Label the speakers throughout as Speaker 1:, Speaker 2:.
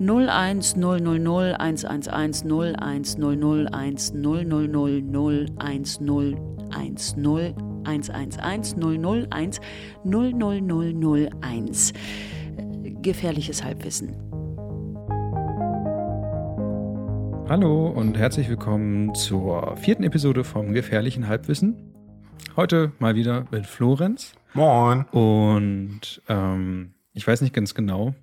Speaker 1: 01000 111 0100 1000 1010 111 001 00001. Gefährliches Halbwissen.
Speaker 2: Hallo und herzlich willkommen zur vierten Episode vom Gefährlichen Halbwissen. Heute mal wieder mit Florenz.
Speaker 3: Moin.
Speaker 2: Und ähm, ich weiß nicht ganz genau.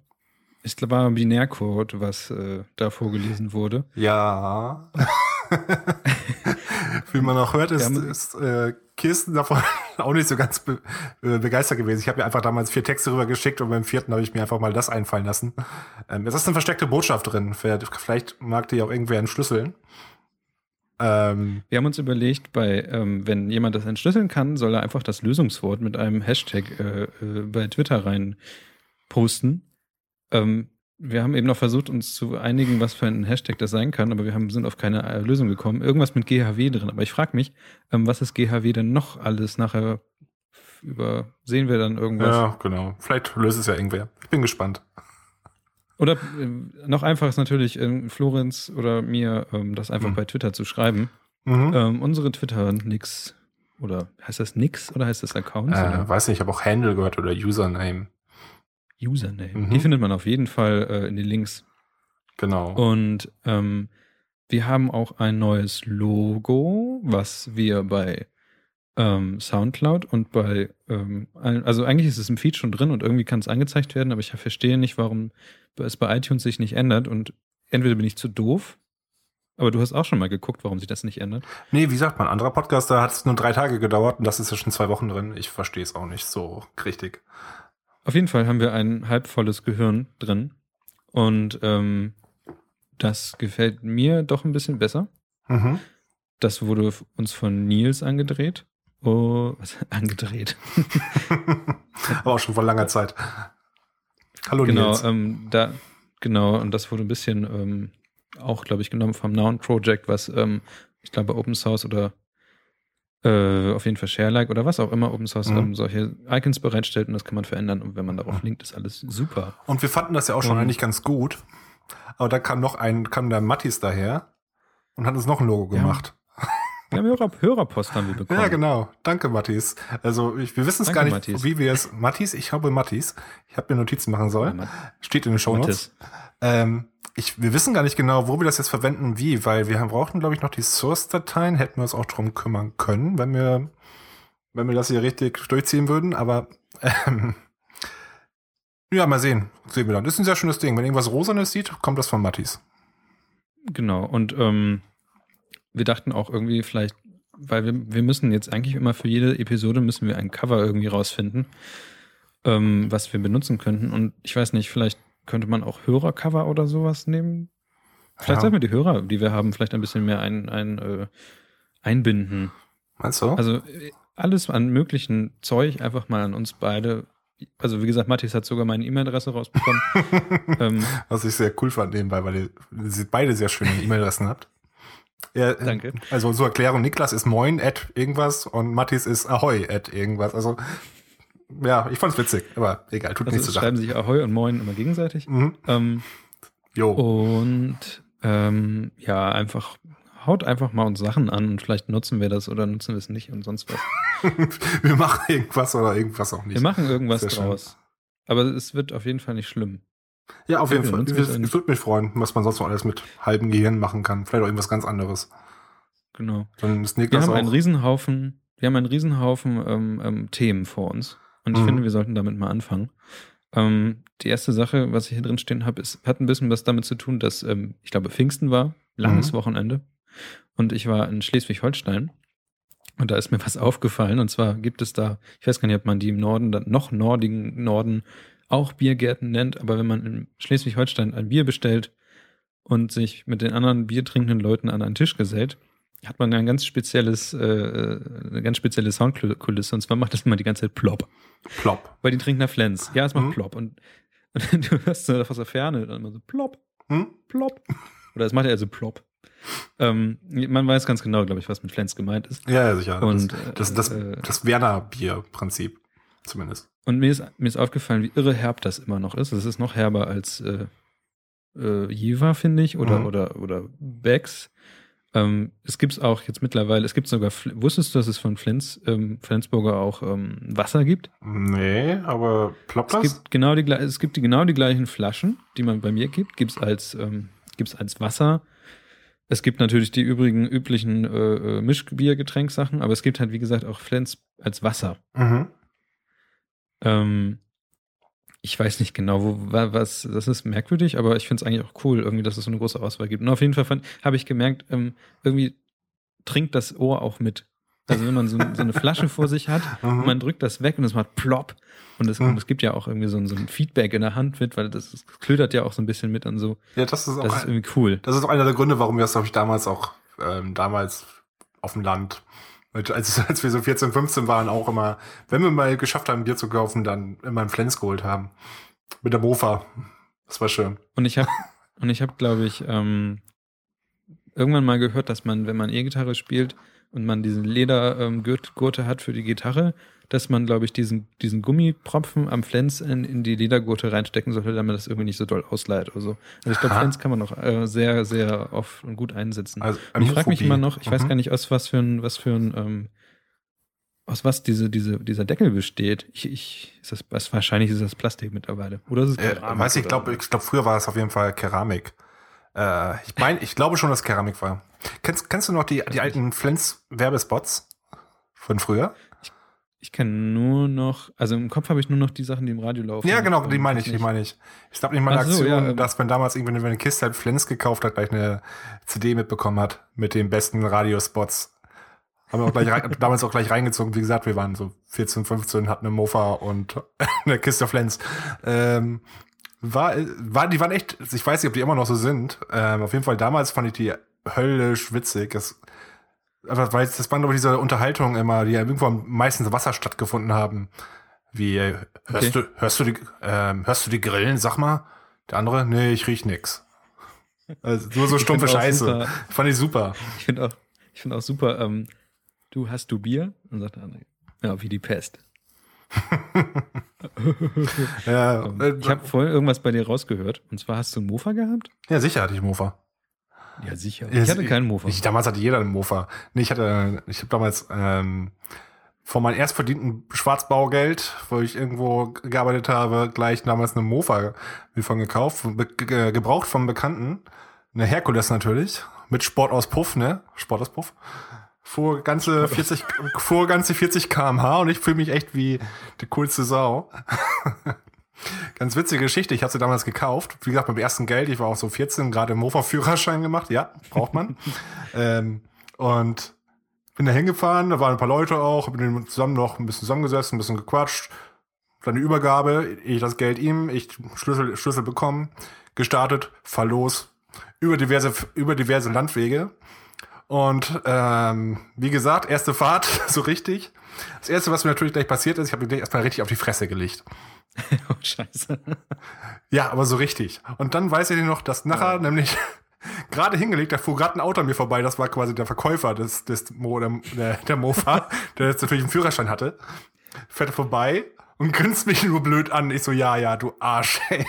Speaker 2: Ich glaube, war ein Binärcode, was äh, da vorgelesen wurde.
Speaker 3: Ja. Wie man auch hört, ist, ist äh, Kirsten davon auch nicht so ganz be äh, begeistert gewesen. Ich habe mir einfach damals vier Texte rüber geschickt und beim vierten habe ich mir einfach mal das einfallen lassen. Ähm, es ist eine versteckte Botschaft drin. Vielleicht mag die auch irgendwer entschlüsseln.
Speaker 2: Ähm, Wir haben uns überlegt, bei ähm, wenn jemand das entschlüsseln kann, soll er einfach das Lösungswort mit einem Hashtag äh, äh, bei Twitter rein posten. Ähm, wir haben eben noch versucht, uns zu einigen, was für ein Hashtag das sein kann, aber wir haben, sind auf keine äh, Lösung gekommen. Irgendwas mit GHW drin. Aber ich frage mich, ähm, was ist GHW denn noch alles nachher übersehen wir dann irgendwas?
Speaker 3: Ja, genau. Vielleicht löst es ja irgendwer. Ich bin gespannt.
Speaker 2: Oder äh, noch einfach ist natürlich äh, Florenz oder mir ähm, das einfach mhm. bei Twitter zu schreiben. Mhm. Ähm, unsere Twitter-Nix oder heißt das Nix oder heißt das Account?
Speaker 3: Äh, weiß nicht, ich habe auch Handle gehört oder Username.
Speaker 2: Username. Mhm. Die findet man auf jeden Fall äh, in den Links.
Speaker 3: Genau.
Speaker 2: Und ähm, wir haben auch ein neues Logo, was wir bei ähm, Soundcloud und bei, ähm, also eigentlich ist es im Feed schon drin und irgendwie kann es angezeigt werden, aber ich verstehe nicht, warum es bei iTunes sich nicht ändert und entweder bin ich zu doof, aber du hast auch schon mal geguckt, warum sich das nicht ändert.
Speaker 3: Nee, wie sagt man, anderer Podcaster hat es nur drei Tage gedauert und das ist ja schon zwei Wochen drin. Ich verstehe es auch nicht so richtig.
Speaker 2: Auf jeden Fall haben wir ein halbvolles Gehirn drin. Und ähm, das gefällt mir doch ein bisschen besser. Mhm. Das wurde uns von Nils angedreht. Oh, was? Angedreht.
Speaker 3: Aber auch schon vor langer Zeit.
Speaker 2: Hallo genau, Nils. Ähm, da, genau, und das wurde ein bisschen ähm, auch, glaube ich, genommen vom Noun Project, was ähm, ich glaube Open Source oder äh, auf jeden Fall ShareLike oder was auch immer Open Source mhm. ähm, solche Icons bereitstellt und das kann man verändern und wenn man darauf linkt, ist alles super.
Speaker 3: Und wir fanden das ja auch schon und, eigentlich ganz gut. Aber da kam noch ein, kam der Mattis daher und hat uns noch ein Logo gemacht.
Speaker 2: Wir haben Hörer, Hörerpost haben wir bekommen.
Speaker 3: Ja, genau. Danke, Mattis. Also ich, wir wissen es gar nicht, Mattis. wie wir es. Mattis, ich habe Mattis. Ich habe mir Notizen machen sollen. Steht in den Show Notes. Ähm, ich, wir wissen gar nicht genau, wo wir das jetzt verwenden, wie, weil wir brauchten, glaube ich, noch die Source-Dateien, hätten wir uns auch drum kümmern können, wenn wir, wenn wir das hier richtig durchziehen würden, aber ähm, ja, mal sehen. Sehen wir dann. Das ist ein sehr schönes Ding. Wenn irgendwas Rosanes sieht, kommt das von Mattis.
Speaker 2: Genau. Und ähm, wir dachten auch irgendwie vielleicht, weil wir, wir müssen jetzt eigentlich immer für jede Episode müssen wir ein Cover irgendwie rausfinden, ähm, was wir benutzen könnten. Und ich weiß nicht, vielleicht könnte man auch Hörercover oder sowas nehmen? Vielleicht ja. sollten wir die Hörer, die wir haben, vielleicht ein bisschen mehr ein, ein, äh, einbinden.
Speaker 3: Meinst du?
Speaker 2: Also äh, alles an möglichen Zeug einfach mal an uns beide. Also wie gesagt, Matthias hat sogar meine E-Mail-Adresse rausbekommen.
Speaker 3: ähm, Was ich sehr cool fand nebenbei, weil ihr beide sehr schöne E-Mail-Adressen habt. Ja,
Speaker 2: Danke.
Speaker 3: Also zur Erklärung, Niklas ist moin at irgendwas und Matthias ist ahoi at irgendwas. Also ja, ich fand's witzig, aber egal,
Speaker 2: tut also nichts zu schreiben sich Ahoi und Moin immer gegenseitig. Mhm. Ähm, jo. Und ähm, ja, einfach haut einfach mal uns Sachen an und vielleicht nutzen wir das oder nutzen wir es nicht und sonst was.
Speaker 3: wir machen irgendwas oder irgendwas auch nicht.
Speaker 2: Wir machen irgendwas draus. Aber es wird auf jeden Fall nicht schlimm.
Speaker 3: Ja, auf jeden Fall. Es würde mich freuen, was man sonst noch alles mit halbem Gehirn machen kann. Vielleicht auch irgendwas ganz anderes.
Speaker 2: Genau. Dann ist wir haben einen Riesenhaufen, wir haben einen Riesenhaufen ähm, ähm, Themen vor uns. Und ich mhm. finde, wir sollten damit mal anfangen. Ähm, die erste Sache, was ich hier drin stehen habe, ist, hat ein bisschen was damit zu tun, dass, ähm, ich glaube, Pfingsten war, langes mhm. Wochenende. Und ich war in Schleswig-Holstein. Und da ist mir was aufgefallen. Und zwar gibt es da, ich weiß gar nicht, ob man die im Norden, dann noch nordigen Norden auch Biergärten nennt, aber wenn man in Schleswig-Holstein ein Bier bestellt und sich mit den anderen biertrinkenden Leuten an einen Tisch gesellt, hat man ein ganz spezielles, äh, eine ganz spezielle Soundkulisse und zwar macht das immer die ganze Zeit plopp.
Speaker 3: Plopp.
Speaker 2: Weil die trinken nach Flens. Ja, es macht mhm. plopp. Und, und, du hörst so aus der Ferne dann immer so plopp, hm? plopp. Oder es macht ja also plopp. Ähm, man weiß ganz genau, glaube ich, was mit Flens gemeint ist.
Speaker 3: Ja, ja sicher. Und, das, das, das, äh, das Werner-Bier-Prinzip, zumindest.
Speaker 2: Und mir ist, mir ist aufgefallen, wie irre herb das immer noch ist. Es ist noch herber als, äh, äh, Jever, finde ich, oder, mhm. oder, oder Becks. Ähm, es gibt auch jetzt mittlerweile, es gibt sogar, wusstest du, dass es von Flens, ähm, Flensburger auch ähm, Wasser gibt?
Speaker 3: Nee, aber ploppt das?
Speaker 2: Es gibt genau die, es gibt die, genau die gleichen Flaschen, die man bei mir gibt, gibt es als, ähm, gibt's als Wasser. Es gibt natürlich die übrigen üblichen äh, äh Mischbiergetränksachen, aber es gibt halt, wie gesagt, auch Flens als Wasser. Mhm. Ähm, ich weiß nicht genau, wo, was, das ist merkwürdig, aber ich finde es eigentlich auch cool, irgendwie, dass es so eine große Auswahl gibt. Und auf jeden Fall habe ich gemerkt, ähm, irgendwie trinkt das Ohr auch mit. Also wenn man so, so eine Flasche vor sich hat und man drückt das weg und es macht plopp. Und es, mhm. gibt ja auch irgendwie so ein, so ein, Feedback in der Hand mit, weil das, das klödert ja auch so ein bisschen mit an so.
Speaker 3: Ja, das ist auch
Speaker 2: das ist irgendwie cool.
Speaker 3: Das ist auch einer der Gründe, warum wir das, glaube ich, damals auch ähm, damals auf dem Land als, als wir so 14, 15 waren, auch immer, wenn wir mal geschafft haben, Bier zu kaufen, dann immer einen Flens geholt haben. Mit der Mofa. Das war schön.
Speaker 2: Und ich habe, und ich habe, glaube ich, ähm, irgendwann mal gehört, dass man, wenn man E-Gitarre spielt und man diesen Ledergurte ähm, hat für die Gitarre, dass man, glaube ich, diesen, diesen Gummipropfen am Flens in, in die Ledergurte reinstecken sollte, damit das irgendwie nicht so doll ausleiht oder so. Also ich glaube, Flens kann man noch äh, sehr, sehr oft und gut einsetzen. Also, und ich frage mich immer noch, ich mhm. weiß gar nicht, aus was für ein, was für ein, ähm, aus was diese, diese, dieser Deckel besteht. Ich, ich, ist das, was, wahrscheinlich ist das Plastik mittlerweile. Oder ist es
Speaker 3: äh, Keramik? Äh, weiß ich, ich glaube, ich glaub, früher war es auf jeden Fall Keramik. Äh, ich meine, ich glaube schon, dass Keramik war. Kennst, kennst du noch die, die alten Flens-Werbespots von früher?
Speaker 2: Ich kenne nur noch, also im Kopf habe ich nur noch die Sachen, die im Radio laufen.
Speaker 3: Ja, genau, die meine ich, die meine ich. Ich glaube nicht mal eine so, Aktion, ja, dass man damals irgendwie, wenn eine Kiste halt Flens gekauft hat, gleich eine CD mitbekommen hat mit den besten Radiospots. Haben wir auch gleich rein, damals auch gleich reingezogen. Wie gesagt, wir waren so 14, 15, hatten eine Mofa und eine Kiste Flens. Ähm, war, war, die waren echt, ich weiß nicht, ob die immer noch so sind. Ähm, auf jeden Fall damals fand ich die höllisch witzig. Das, aber weil das waren, glaube ich, diese Unterhaltungen immer, die ja irgendwo am meisten Wasser stattgefunden haben. Wie, äh, hörst okay. du, hörst du die, ähm, hörst du die Grillen, sag mal? Der andere, nee, ich riech nix. Also, nur so stumpfe Scheiße. Super. Fand ich super.
Speaker 2: Ich finde auch, ich finde auch super, ähm, du hast du Bier? Und sagt der andere, ja, wie die Pest. ja, ähm, äh, ich habe vorhin irgendwas bei dir rausgehört. Und zwar hast du einen Mofa gehabt?
Speaker 3: Ja, sicher hatte ich einen Mofa.
Speaker 2: Ja, sicher. Ich hatte keinen Mofa.
Speaker 3: Ich, damals hatte jeder einen Mofa. Nee, ich hatte, ich habe damals ähm, von meinem erstverdienten Schwarzbaugeld, wo ich irgendwo gearbeitet habe, gleich damals eine Mofa mir von gekauft, ge gebraucht vom Bekannten. Eine Herkules natürlich, mit Sport aus Puff, ne? Sport aus Puff. Fuhr ganze 40, fuhr ganze 40 kmh und ich fühle mich echt wie die coolste Sau. Ganz witzige Geschichte. Ich habe sie damals gekauft. Wie gesagt, beim ersten Geld. Ich war auch so 14, gerade im Mofa-Führerschein gemacht. Ja, braucht man. ähm, und bin da hingefahren. Da waren ein paar Leute auch. Mit denen zusammen noch ein bisschen zusammengesetzt, ein bisschen gequatscht. Dann die Übergabe. Ich das Geld ihm. Ich Schlüssel, Schlüssel bekommen. Gestartet. Fahr los. Über diverse, über diverse Landwege. Und ähm, wie gesagt, erste Fahrt, so richtig. Das erste, was mir natürlich gleich passiert ist, ich habe mir erstmal richtig auf die Fresse gelegt. oh, scheiße. Ja, aber so richtig. Und dann weiß ich noch, dass nachher ja. nämlich gerade hingelegt, da fuhr gerade ein Auto an mir vorbei, das war quasi der Verkäufer des, des Mo, der, der Mofa, der jetzt natürlich einen Führerschein hatte, fährt vorbei und grinst mich nur blöd an. Ich so, ja, ja, du Arsch, ey.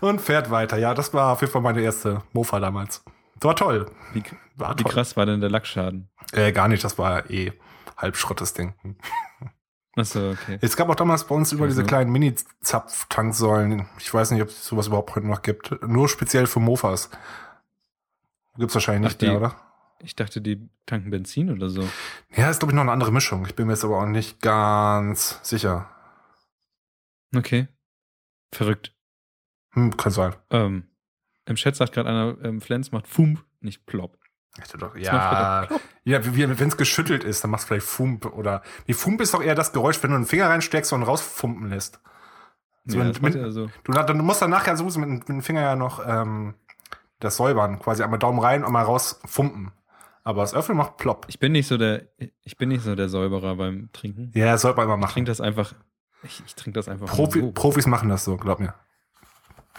Speaker 3: Und fährt weiter. Ja, das war auf jeden Fall meine erste Mofa damals. Das war toll.
Speaker 2: Wie, war wie toll. krass war denn der Lackschaden?
Speaker 3: Äh, gar nicht, das war eh Halbschrott, das Ding.
Speaker 2: Achso, okay.
Speaker 3: Es gab auch damals bei uns über also. diese kleinen Mini-Zapftanksäulen. Ich weiß nicht, ob es sowas überhaupt heute noch gibt. Nur speziell für Mofas. Gibt's wahrscheinlich nicht mehr, oder?
Speaker 2: Ich dachte, die tanken Benzin oder so.
Speaker 3: Ja, ist glaube ich noch eine andere Mischung. Ich bin mir jetzt aber auch nicht ganz sicher.
Speaker 2: Okay. Verrückt.
Speaker 3: Hm, kann sein.
Speaker 2: Ähm, Im Chat sagt gerade einer, ähm, Flens macht Fump, nicht Plopp.
Speaker 3: Doch, ja, ja wenn es geschüttelt ist, dann machst du vielleicht Fump oder. Die Fump ist doch eher das Geräusch, wenn du einen Finger reinsteckst und rausfumpen lässt. So, ja, mit, mit, ja so. du, du, musst dann nachher so mit, mit, dem Finger ja noch ähm, das säubern, quasi einmal Daumen rein und mal rausfumpen. Aber das Öffnen macht plopp.
Speaker 2: Ich bin nicht so der, ich bin nicht so der Säuberer beim Trinken.
Speaker 3: Ja, das sollte man immer machen.
Speaker 2: Ich trinke das einfach, ich, ich trinke das einfach.
Speaker 3: Profi, so. Profis machen das so, glaub mir.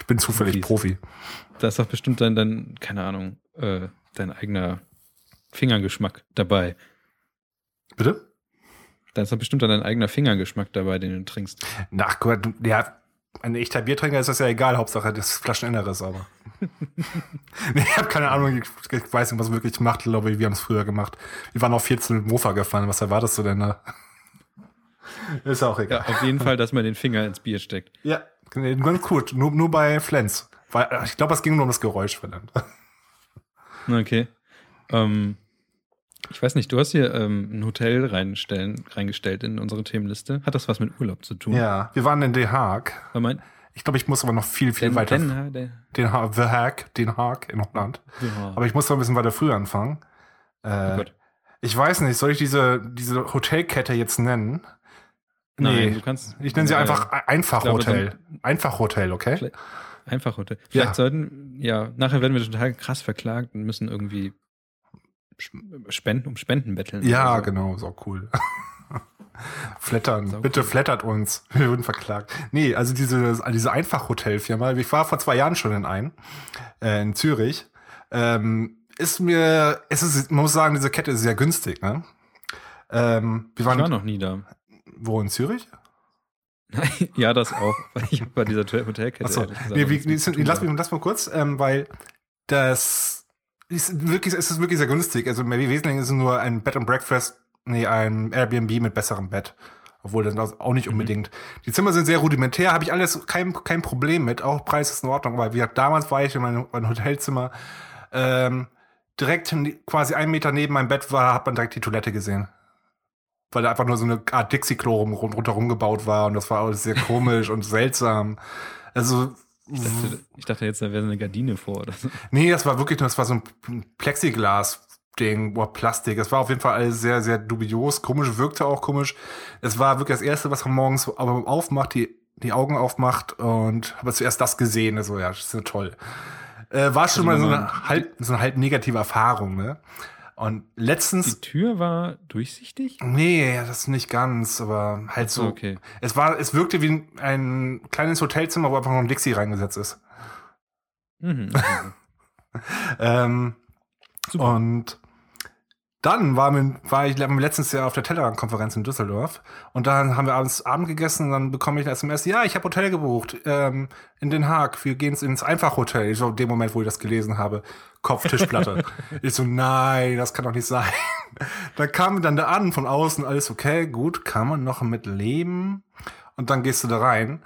Speaker 3: Ich bin zufällig Profis. Profi.
Speaker 2: Da ist doch bestimmt dann, dann keine Ahnung, äh, dein eigener Fingergeschmack dabei.
Speaker 3: Bitte?
Speaker 2: Da ist doch bestimmt dann dein eigener Fingergeschmack dabei, den du trinkst.
Speaker 3: Ach Gott, ja, ein echter Biertrinker ist das ja egal, Hauptsache das Flascheninneres, aber. nee, ich habe keine Ahnung, ich, ich weiß nicht, was man wirklich macht, glaube ich, wir haben es früher gemacht. Wir waren auf 14 mit Mofa gefahren, was erwartest du denn da? Ist auch egal.
Speaker 2: Ja, auf jeden Fall, dass man den Finger ins Bier steckt.
Speaker 3: Ja, ganz gut, nur, nur bei Flens. Weil, ich glaube, es ging nur um das Geräusch, verdammt.
Speaker 2: Okay. Ähm, ich weiß nicht, du hast hier ähm, ein Hotel reinstellen, reingestellt in unsere Themenliste. Hat das was mit Urlaub zu tun?
Speaker 3: Ja, wir waren in Den Haag. Mein, ich glaube, ich muss aber noch viel, viel den, weiter. Den, den, den ha The Haag, Den Haag in Holland. Ja. Aber ich muss noch ein bisschen weiter früher anfangen. Äh, oh ich weiß nicht, soll ich diese, diese Hotelkette jetzt nennen? Nee, Nein, du kannst. Ich nenne sie äh, einfach Einfachhotel. Einfachhotel, okay?
Speaker 2: Einfachhotel. Vielleicht ja. sollten, ja, nachher werden wir total krass verklagt und müssen irgendwie Spenden, um Spenden betteln.
Speaker 3: Ja, so. genau, so cool. Flattern, so bitte cool. flattert uns. Wir würden verklagt. Nee, also diese, diese Einfachhotelfirma, ich war vor zwei Jahren schon in einem, äh, in Zürich, ähm, ist mir, es ist, man muss sagen, diese Kette ist sehr günstig, ne? Ähm,
Speaker 2: wir waren, ich war noch nie da.
Speaker 3: Wo, in Zürich?
Speaker 2: ja, das auch. Ich habe bei dieser Hotelkette. Achso,
Speaker 3: nee, wie, nee, lass mich lass mal kurz, ähm, weil das ist wirklich, es ist wirklich sehr günstig. Also Mary Wesling ist nur ein Bed and Breakfast, nee, ein Airbnb mit besserem Bett. Obwohl das auch nicht mhm. unbedingt. Mhm. Die Zimmer sind sehr rudimentär, habe ich alles kein, kein Problem mit. Auch Preis ist in Ordnung, weil wie gesagt, damals war ich in meinem, meinem Hotelzimmer ähm, direkt quasi einen Meter neben meinem Bett war, hat man direkt die Toilette gesehen. Weil da einfach nur so eine Art Dixie-Klo rundherum gebaut war und das war alles sehr komisch und seltsam. Also
Speaker 2: ich dachte, ich dachte jetzt, da wäre eine Gardine vor oder so.
Speaker 3: Nee, das war wirklich nur, das war so ein Plexiglas-Ding, boah, Plastik. Das war auf jeden Fall alles sehr, sehr dubios. Komisch, wirkte auch komisch. Es war wirklich das Erste, was man morgens aber aufmacht, die, die Augen aufmacht und habe zuerst das gesehen. Also ja, das ist so toll. Äh, war schon also mal so eine, halb, so eine halb negative Erfahrung, ne? Und letztens.
Speaker 2: Die Tür war durchsichtig?
Speaker 3: Nee, das nicht ganz, aber halt so. Okay. Es war, es wirkte wie ein kleines Hotelzimmer, wo einfach noch ein Dixie reingesetzt ist. Mhm. ähm, und dann war, mir, war ich letztens Jahr auf der Tellerrand-Konferenz in Düsseldorf und dann haben wir abends Abend gegessen und dann bekomme ich eine SMS, ja, ich habe Hotel gebucht ähm, in Den Haag, wir gehen ins Einfachhotel. Ich so, in dem Moment, wo ich das gelesen habe, Kopftischplatte. ich so, nein, das kann doch nicht sein. da kam dann da an von außen, alles okay, gut, kann man noch mit leben und dann gehst du da rein.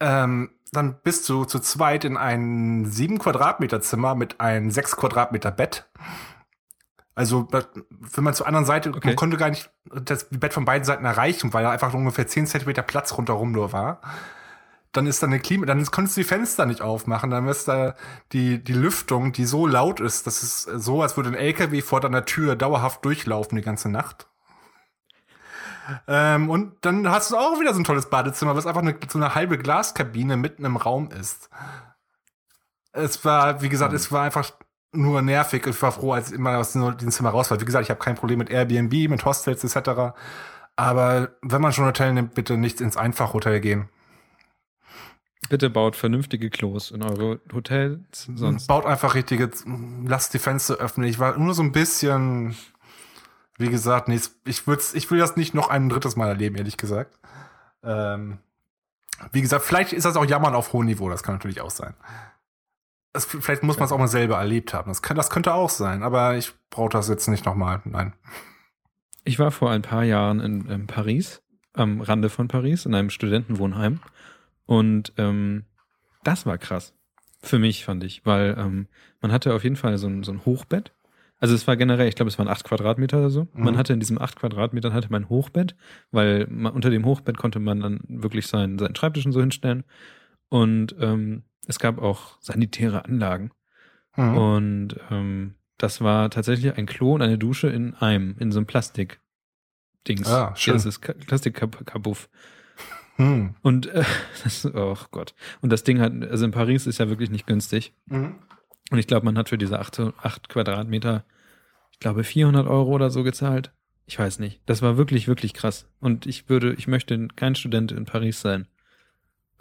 Speaker 3: Ähm, dann bist du zu zweit in ein sieben Quadratmeter Zimmer mit einem sechs Quadratmeter Bett also, wenn man zur anderen Seite, okay. man konnte gar nicht das Bett von beiden Seiten erreichen, weil da einfach ungefähr 10 Zentimeter Platz rundherum nur war. Dann ist da eine Klima, dann konntest du die Fenster nicht aufmachen, dann ist da die, die Lüftung, die so laut ist, das ist so, als würde ein LKW vor deiner Tür dauerhaft durchlaufen die ganze Nacht. Ähm, und dann hast du auch wieder so ein tolles Badezimmer, was einfach eine, so eine halbe Glaskabine mitten im Raum ist. Es war, wie gesagt, mhm. es war einfach nur nervig. Ich war froh, als ich immer aus dem Zimmer raus war. Wie gesagt, ich habe kein Problem mit Airbnb, mit Hostels etc. Aber wenn man schon ein Hotel nimmt, bitte nicht ins Einfachhotel gehen.
Speaker 2: Bitte baut vernünftige Klos in eure Hotels.
Speaker 3: Sonst baut einfach richtige, lasst die Fenster öffnen. Ich war nur so ein bisschen, wie gesagt, nicht, ich, würd's, ich will das nicht noch ein drittes Mal erleben, ehrlich gesagt. Ähm, wie gesagt, vielleicht ist das auch Jammern auf hohem Niveau, das kann natürlich auch sein. Es, vielleicht muss man es auch mal selber erlebt haben. Das, kann, das könnte auch sein, aber ich brauche das jetzt nicht nochmal. Nein.
Speaker 2: Ich war vor ein paar Jahren in, in, Paris, am Rande von Paris, in einem Studentenwohnheim. Und ähm, das war krass. Für mich, fand ich, weil ähm, man hatte auf jeden Fall so ein, so ein Hochbett. Also es war generell, ich glaube, es waren acht Quadratmeter oder so. Mhm. Man hatte in diesem acht Quadratmetern hatte man ein Hochbett, weil man, unter dem Hochbett konnte man dann wirklich seinen, seinen Schreibtisch und so hinstellen. Und ähm, es gab auch sanitäre Anlagen. Mhm. Und ähm, das war tatsächlich ein Klo und eine Dusche in einem, in so einem Plastik-Dings.
Speaker 3: Ah, schön.
Speaker 2: das ist Plastik-Kabuff. Hm. Und äh, das, oh Gott. Und das Ding hat, also in Paris ist ja wirklich nicht günstig. Mhm. Und ich glaube, man hat für diese acht, acht Quadratmeter, ich glaube, 400 Euro oder so gezahlt. Ich weiß nicht. Das war wirklich, wirklich krass. Und ich würde, ich möchte kein Student in Paris sein.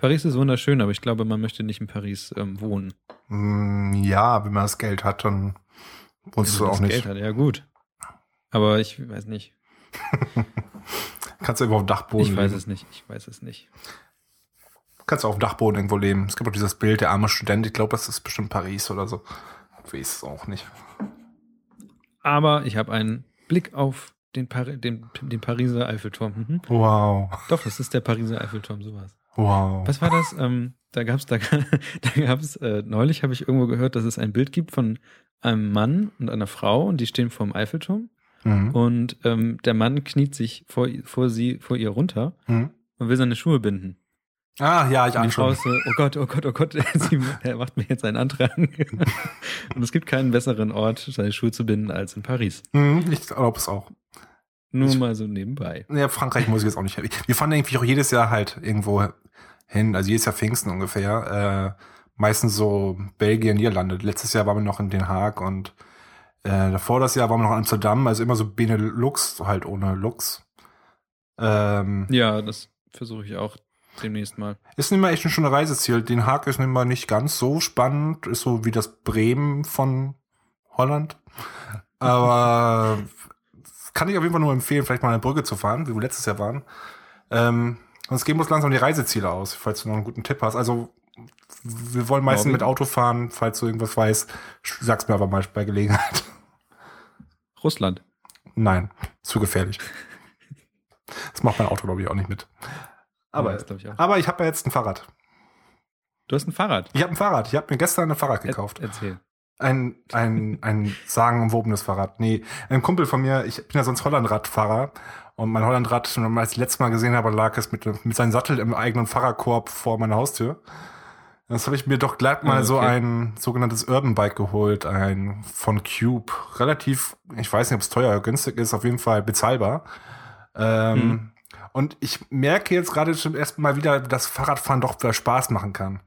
Speaker 2: Paris ist wunderschön, aber ich glaube, man möchte nicht in Paris ähm, wohnen.
Speaker 3: Mm, ja, wenn man das Geld hat, dann wohnst du auch nicht. Geld hat,
Speaker 2: ja gut. Aber ich weiß nicht.
Speaker 3: Kannst du über auf Dachboden
Speaker 2: Ich weiß es nicht, ich weiß es nicht.
Speaker 3: Kannst du auf dem Dachboden irgendwo leben. Es gibt auch dieses Bild, der arme Student. Ich glaube, das ist bestimmt Paris oder so. Ich weiß es auch nicht.
Speaker 2: Aber ich habe einen Blick auf den, Pari den, den Pariser Eiffelturm. Mhm.
Speaker 3: Wow.
Speaker 2: Doch, das ist der Pariser Eiffelturm, sowas.
Speaker 3: Wow.
Speaker 2: Was war das? Ähm, da gab's da, da gab's äh, neulich habe ich irgendwo gehört, dass es ein Bild gibt von einem Mann und einer Frau und die stehen vor dem Eiffelturm mhm. und ähm, der Mann kniet sich vor, vor sie vor ihr runter mhm. und will seine Schuhe binden.
Speaker 3: Ah, ja, ich ahne schon.
Speaker 2: So, oh Gott, oh Gott, oh Gott, er macht mir jetzt einen Antrag. und es gibt keinen besseren Ort, seine Schuhe zu binden, als in Paris.
Speaker 3: Mhm, ich glaube es auch.
Speaker 2: Nur ich, mal so nebenbei.
Speaker 3: Ja, Frankreich muss ich jetzt auch nicht. Wir fahren irgendwie auch jedes Jahr halt irgendwo hin, also jedes Jahr Pfingsten ungefähr. Äh, meistens so Belgien, Niederlande. Letztes Jahr waren wir noch in Den Haag und äh, davor das Jahr waren wir noch in Amsterdam, also immer so Benelux, halt ohne Lux.
Speaker 2: Ähm, ja, das versuche ich auch demnächst mal.
Speaker 3: Ist nicht mal echt ein schönes Reiseziel. Den Haag ist nicht mal nicht ganz so spannend, ist so wie das Bremen von Holland. Aber kann ich auf jeden Fall nur empfehlen, vielleicht mal eine Brücke zu fahren, wie wir letztes Jahr waren. Ähm, sonst gehen wir uns langsam die Reiseziele aus, falls du noch einen guten Tipp hast. Also wir wollen meistens mit Auto fahren, falls du irgendwas weißt. Sag's mir aber mal bei Gelegenheit.
Speaker 2: Russland.
Speaker 3: Nein, zu gefährlich. Das macht mein Auto, glaube ich, auch nicht mit. Aber, ja, ich, aber ich habe ja jetzt ein Fahrrad.
Speaker 2: Du hast ein Fahrrad?
Speaker 3: Ich habe ein Fahrrad. Ich habe mir gestern ein Fahrrad gekauft.
Speaker 2: Er erzähl.
Speaker 3: Ein, ein, ein sagenumwobenes Fahrrad. Nee, ein Kumpel von mir, ich bin ja sonst Hollandradfahrer. Und mein Hollandrad, wenn man das letzte Mal gesehen habe, lag es mit, mit seinem Sattel im eigenen Fahrradkorb vor meiner Haustür. Das habe ich mir doch glatt mal ah, okay. so ein sogenanntes Urban Bike geholt, ein von Cube. Relativ, ich weiß nicht, ob es teuer oder günstig ist, auf jeden Fall bezahlbar. Ähm, hm. Und ich merke jetzt gerade schon erstmal wieder, dass Fahrradfahren doch wieder Spaß machen kann.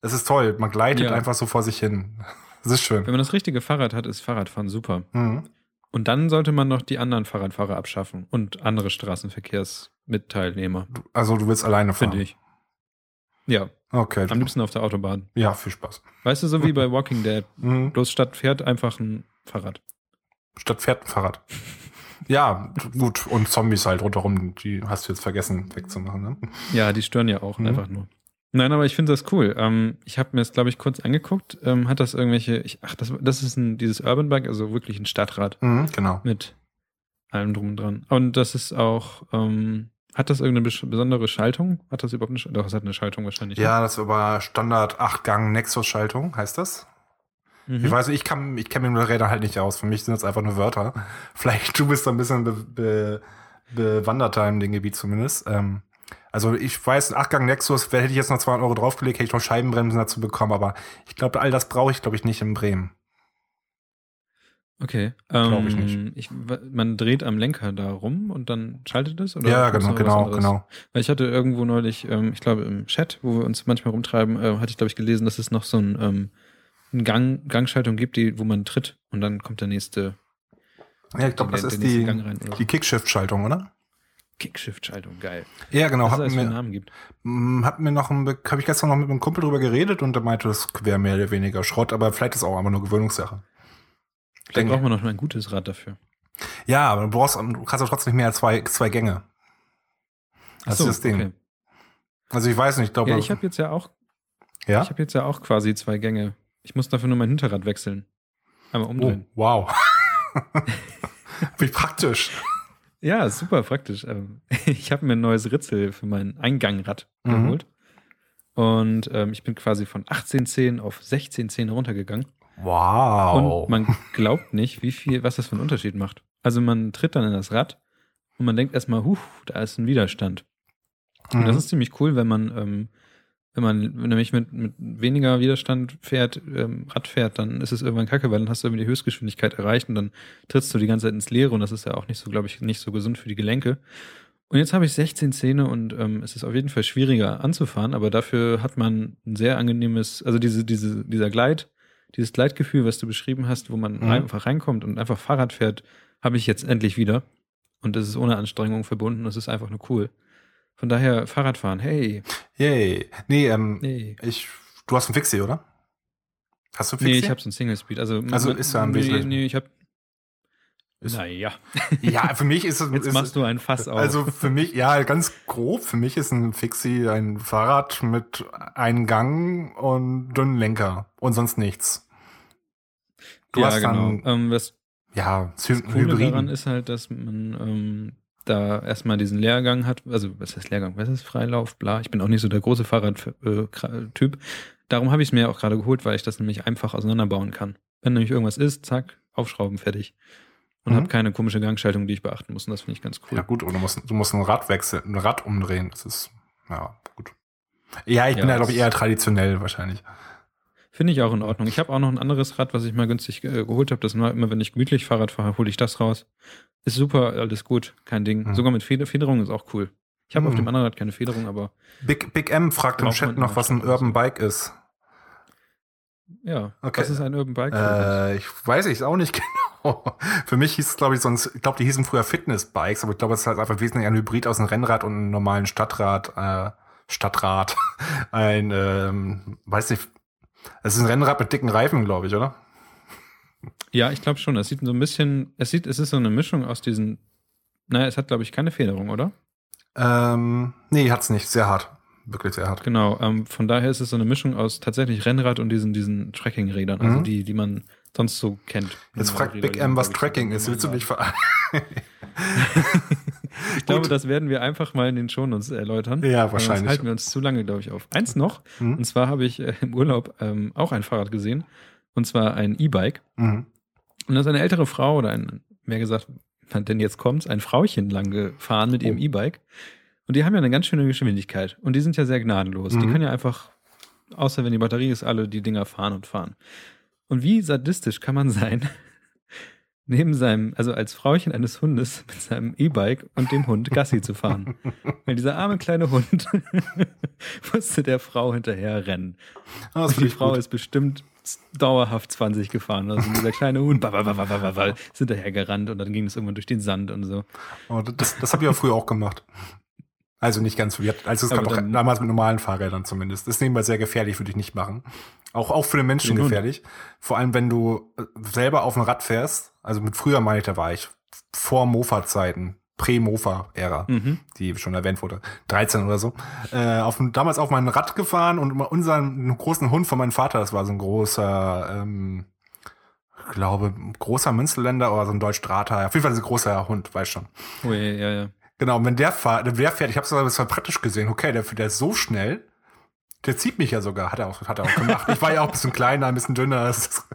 Speaker 3: Es ist toll, man gleitet ja. einfach so vor sich hin. Das ist schön.
Speaker 2: Wenn man das richtige Fahrrad hat, ist Fahrradfahren super. Mhm. Und dann sollte man noch die anderen Fahrradfahrer abschaffen und andere Straßenverkehrsmitteilnehmer.
Speaker 3: Also du willst alleine fahren?
Speaker 2: Finde ich. Ja.
Speaker 3: Okay.
Speaker 2: Am liebsten auf der Autobahn.
Speaker 3: Ja, viel Spaß.
Speaker 2: Weißt du, so wie bei Walking Dead. Mhm. Bloß statt fährt einfach ein Fahrrad.
Speaker 3: Statt fährt ein Fahrrad. ja, gut. Und Zombies halt rundherum, die hast du jetzt vergessen wegzumachen. Ne?
Speaker 2: Ja, die stören ja auch mhm. einfach nur. Nein, aber ich finde das cool. Ähm, ich habe mir das, glaube ich, kurz angeguckt. Ähm, hat das irgendwelche, ich, ach, das, das ist ein, dieses Urban Bike, also wirklich ein Stadtrad.
Speaker 3: Mhm, genau.
Speaker 2: Mit allem drum und dran. Und das ist auch, ähm, hat das irgendeine besondere Schaltung? Hat das überhaupt eine Schaltung? Doch, es hat eine Schaltung wahrscheinlich.
Speaker 3: Ja, das ist aber Standard 8-Gang Nexus-Schaltung, heißt das. Mhm. Ich weiß, ich kann, ich kenne mich mit Rädern halt nicht aus. Für mich sind das einfach nur Wörter. Vielleicht du bist da ein bisschen be, be, bewanderter in dem Gebiet zumindest. Ähm, also ich weiß, ein 8-Gang Nexus, hätte ich jetzt noch 200 Euro draufgelegt, hätte ich noch Scheibenbremsen dazu bekommen, aber ich glaube, all das brauche ich, glaube ich, nicht in Bremen.
Speaker 2: Okay. Glaube ich nicht. Ähm, ich, man dreht am Lenker da rum und dann schaltet es? Oder
Speaker 3: ja, genau, genau, genau.
Speaker 2: Weil ich hatte irgendwo neulich, ähm, ich glaube im Chat, wo wir uns manchmal rumtreiben, äh, hatte ich, glaube ich, gelesen, dass es noch so ein, ähm, eine Gang, Gangschaltung gibt, die, wo man tritt und dann kommt der nächste.
Speaker 3: Ja, ich glaube, das ist die, die Kickshift-Schaltung, oder?
Speaker 2: Kickshift-Schaltung, geil.
Speaker 3: Ja, genau.
Speaker 2: Es mir, Namen gibt.
Speaker 3: Mm, hat mir noch ein, habe ich gestern noch mit einem Kumpel drüber geredet und der meinte, das wäre mehr oder weniger Schrott, aber vielleicht ist es auch einfach nur Gewöhnungssache.
Speaker 2: Dann braucht man noch ein gutes Rad dafür.
Speaker 3: Ja, aber du brauchst, du kannst ja trotzdem nicht mehr als zwei, zwei Gänge. Das so, ist das Ding. Okay. Also ich weiß nicht, ich glaube.
Speaker 2: Ja, ich habe jetzt ja auch. Ja? Ich habe jetzt ja auch quasi zwei Gänge. Ich muss dafür nur mein Hinterrad wechseln. Einmal umdrehen.
Speaker 3: Oh, wow. Wie praktisch.
Speaker 2: Ja, super praktisch. Ähm, ich habe mir ein neues Ritzel für mein Eingangrad mhm. geholt. Und ähm, ich bin quasi von 18 Zähnen auf 16 Zähne runtergegangen.
Speaker 3: Wow.
Speaker 2: Und man glaubt nicht, wie viel, was das für einen Unterschied macht. Also man tritt dann in das Rad und man denkt erstmal, huh, da ist ein Widerstand. Mhm. Und das mhm. ist ziemlich cool, wenn man, ähm, wenn man nämlich mit, mit weniger Widerstand fährt, ähm, Rad fährt, dann ist es irgendwann kacke, weil dann hast du irgendwie die Höchstgeschwindigkeit erreicht und dann trittst du die ganze Zeit ins Leere und das ist ja auch nicht so, glaube ich, nicht so gesund für die Gelenke. Und jetzt habe ich 16 Zähne und ähm, es ist auf jeden Fall schwieriger anzufahren, aber dafür hat man ein sehr angenehmes, also diese, diese, dieser Gleit, dieses Gleitgefühl, was du beschrieben hast, wo man mhm. einfach reinkommt und einfach Fahrrad fährt, habe ich jetzt endlich wieder. Und das ist ohne Anstrengung verbunden. Das ist einfach nur cool. Von daher Fahrradfahren, hey.
Speaker 3: Yay. Nee, ähm, nee. ich, du hast ein Fixie, oder?
Speaker 2: Hast du ein Fixie? Nee, ich habe so ein Single Speed. Also,
Speaker 3: also ist ja ein
Speaker 2: nee, nee, ich habe naja.
Speaker 3: Ja, für mich ist es.
Speaker 2: Jetzt
Speaker 3: ist,
Speaker 2: machst du ein Fass auf.
Speaker 3: Also für mich, ja, ganz grob, für mich ist ein Fixie ein Fahrrad mit einem Gang und dünnen Lenker und sonst nichts.
Speaker 2: Du ja, hast genau. dann,
Speaker 3: ähm, das, ja,
Speaker 2: das Coole daran ist halt, dass man ähm, da erstmal diesen Lehrgang hat, also was heißt Lehrgang, was ist Freilauf, bla. Ich bin auch nicht so der große Fahrradtyp. Äh, Darum habe ich es mir auch gerade geholt, weil ich das nämlich einfach auseinanderbauen kann. Wenn nämlich irgendwas ist, zack, aufschrauben, fertig. Und mhm. habe keine komische Gangschaltung, die ich beachten muss. Und das finde ich ganz cool.
Speaker 3: Ja gut, oder du musst, du musst ein Rad wechseln, ein Rad umdrehen. Das ist, ja, gut. Ja, ich ja, bin ja, glaube ich, eher traditionell wahrscheinlich.
Speaker 2: Finde ich auch in Ordnung. Ich habe auch noch ein anderes Rad, was ich mal günstig äh, geholt habe. Das war immer, wenn ich gemütlich Fahrrad fahre, hole ich das raus. Ist super, alles gut, kein Ding. Mhm. Sogar mit Feder Federung ist auch cool. Ich habe mhm. auf dem anderen Rad keine Federung, aber.
Speaker 3: Big, Big M fragt im Chat noch, was ein Urban Bike ist.
Speaker 2: Ja, okay. was ist ein Urban Bike?
Speaker 3: Äh, ich weiß es auch nicht genau. Für mich hieß es, glaube ich, sonst, ich glaube, die hießen früher Fitness-Bikes, aber ich glaube, es ist halt einfach wesentlich ein Hybrid aus einem Rennrad und einem normalen Stadtrad, äh, Stadtrad. ein, ähm, weiß nicht, es ist ein Rennrad mit dicken Reifen, glaube ich, oder?
Speaker 2: Ja, ich glaube schon. Es sieht so ein bisschen, es sieht, es ist so eine Mischung aus diesen, naja, es hat, glaube ich, keine Federung, oder?
Speaker 3: Ähm, nee, hat's nicht. Sehr hart. Wirklich sehr hart.
Speaker 2: Genau, ähm, von daher ist es so eine Mischung aus tatsächlich Rennrad und diesen, diesen Tracking-Rädern, also mhm. die, die man sonst so kennt.
Speaker 3: Jetzt fragt Big M, was Tracking ist. Willst du mich verarschen?
Speaker 2: ich glaube, das werden wir einfach mal in den Shownotes erläutern.
Speaker 3: Ja, wahrscheinlich. Sonst
Speaker 2: halten wir uns zu lange, glaube ich, auf. Eins noch, mhm. und zwar habe ich äh, im Urlaub ähm, auch ein Fahrrad gesehen, und zwar ein E-Bike. Mhm. Und da ist eine ältere Frau oder ein, mehr gesagt, denn jetzt kommt's, ein Frauchen lang gefahren mit ihrem oh. E-Bike. Und die haben ja eine ganz schöne Geschwindigkeit. Und die sind ja sehr gnadenlos. Mhm. Die können ja einfach, außer wenn die Batterie ist, alle die Dinger fahren und fahren. Und wie sadistisch kann man sein, neben seinem, also als Frauchen eines Hundes mit seinem E-Bike und dem Hund Gassi zu fahren. Weil dieser arme kleine Hund musste der Frau hinterher rennen. Oh, und die Frau gut. ist bestimmt dauerhaft 20 gefahren. Also dieser kleine Hund ist hinterher gerannt und dann ging es irgendwann durch den Sand und so.
Speaker 3: Oh, das das habe ich ja früher auch gemacht. Also nicht ganz, also es gab auch damals mit normalen Fahrrädern zumindest. Das ist nebenbei sehr gefährlich, würde ich nicht machen. Auch, auch für den Menschen gefährlich. Vor allem, wenn du äh, selber auf dem Rad fährst. Also mit früher meine ich, da war ich vor Mofa-Zeiten, Prä-Mofa-Ära, mhm. die schon erwähnt wurde, 13 oder so, äh, auf, damals auf mein Rad gefahren und unseren großen Hund von meinem Vater, das war so ein großer, ähm, ich glaube, großer Münsterländer oder so ein Deutsch-Drahthaar. Auf jeden Fall ein großer Hund, weißt schon.
Speaker 2: Oh, ja, ja, ja.
Speaker 3: Genau, wenn der, fahr, der fährt, ich habe es zwar praktisch gesehen, okay, der, der ist so schnell, der zieht mich ja sogar, hat er auch, hat er auch gemacht. Ich war ja auch ein bisschen kleiner, ein bisschen dünner. Das,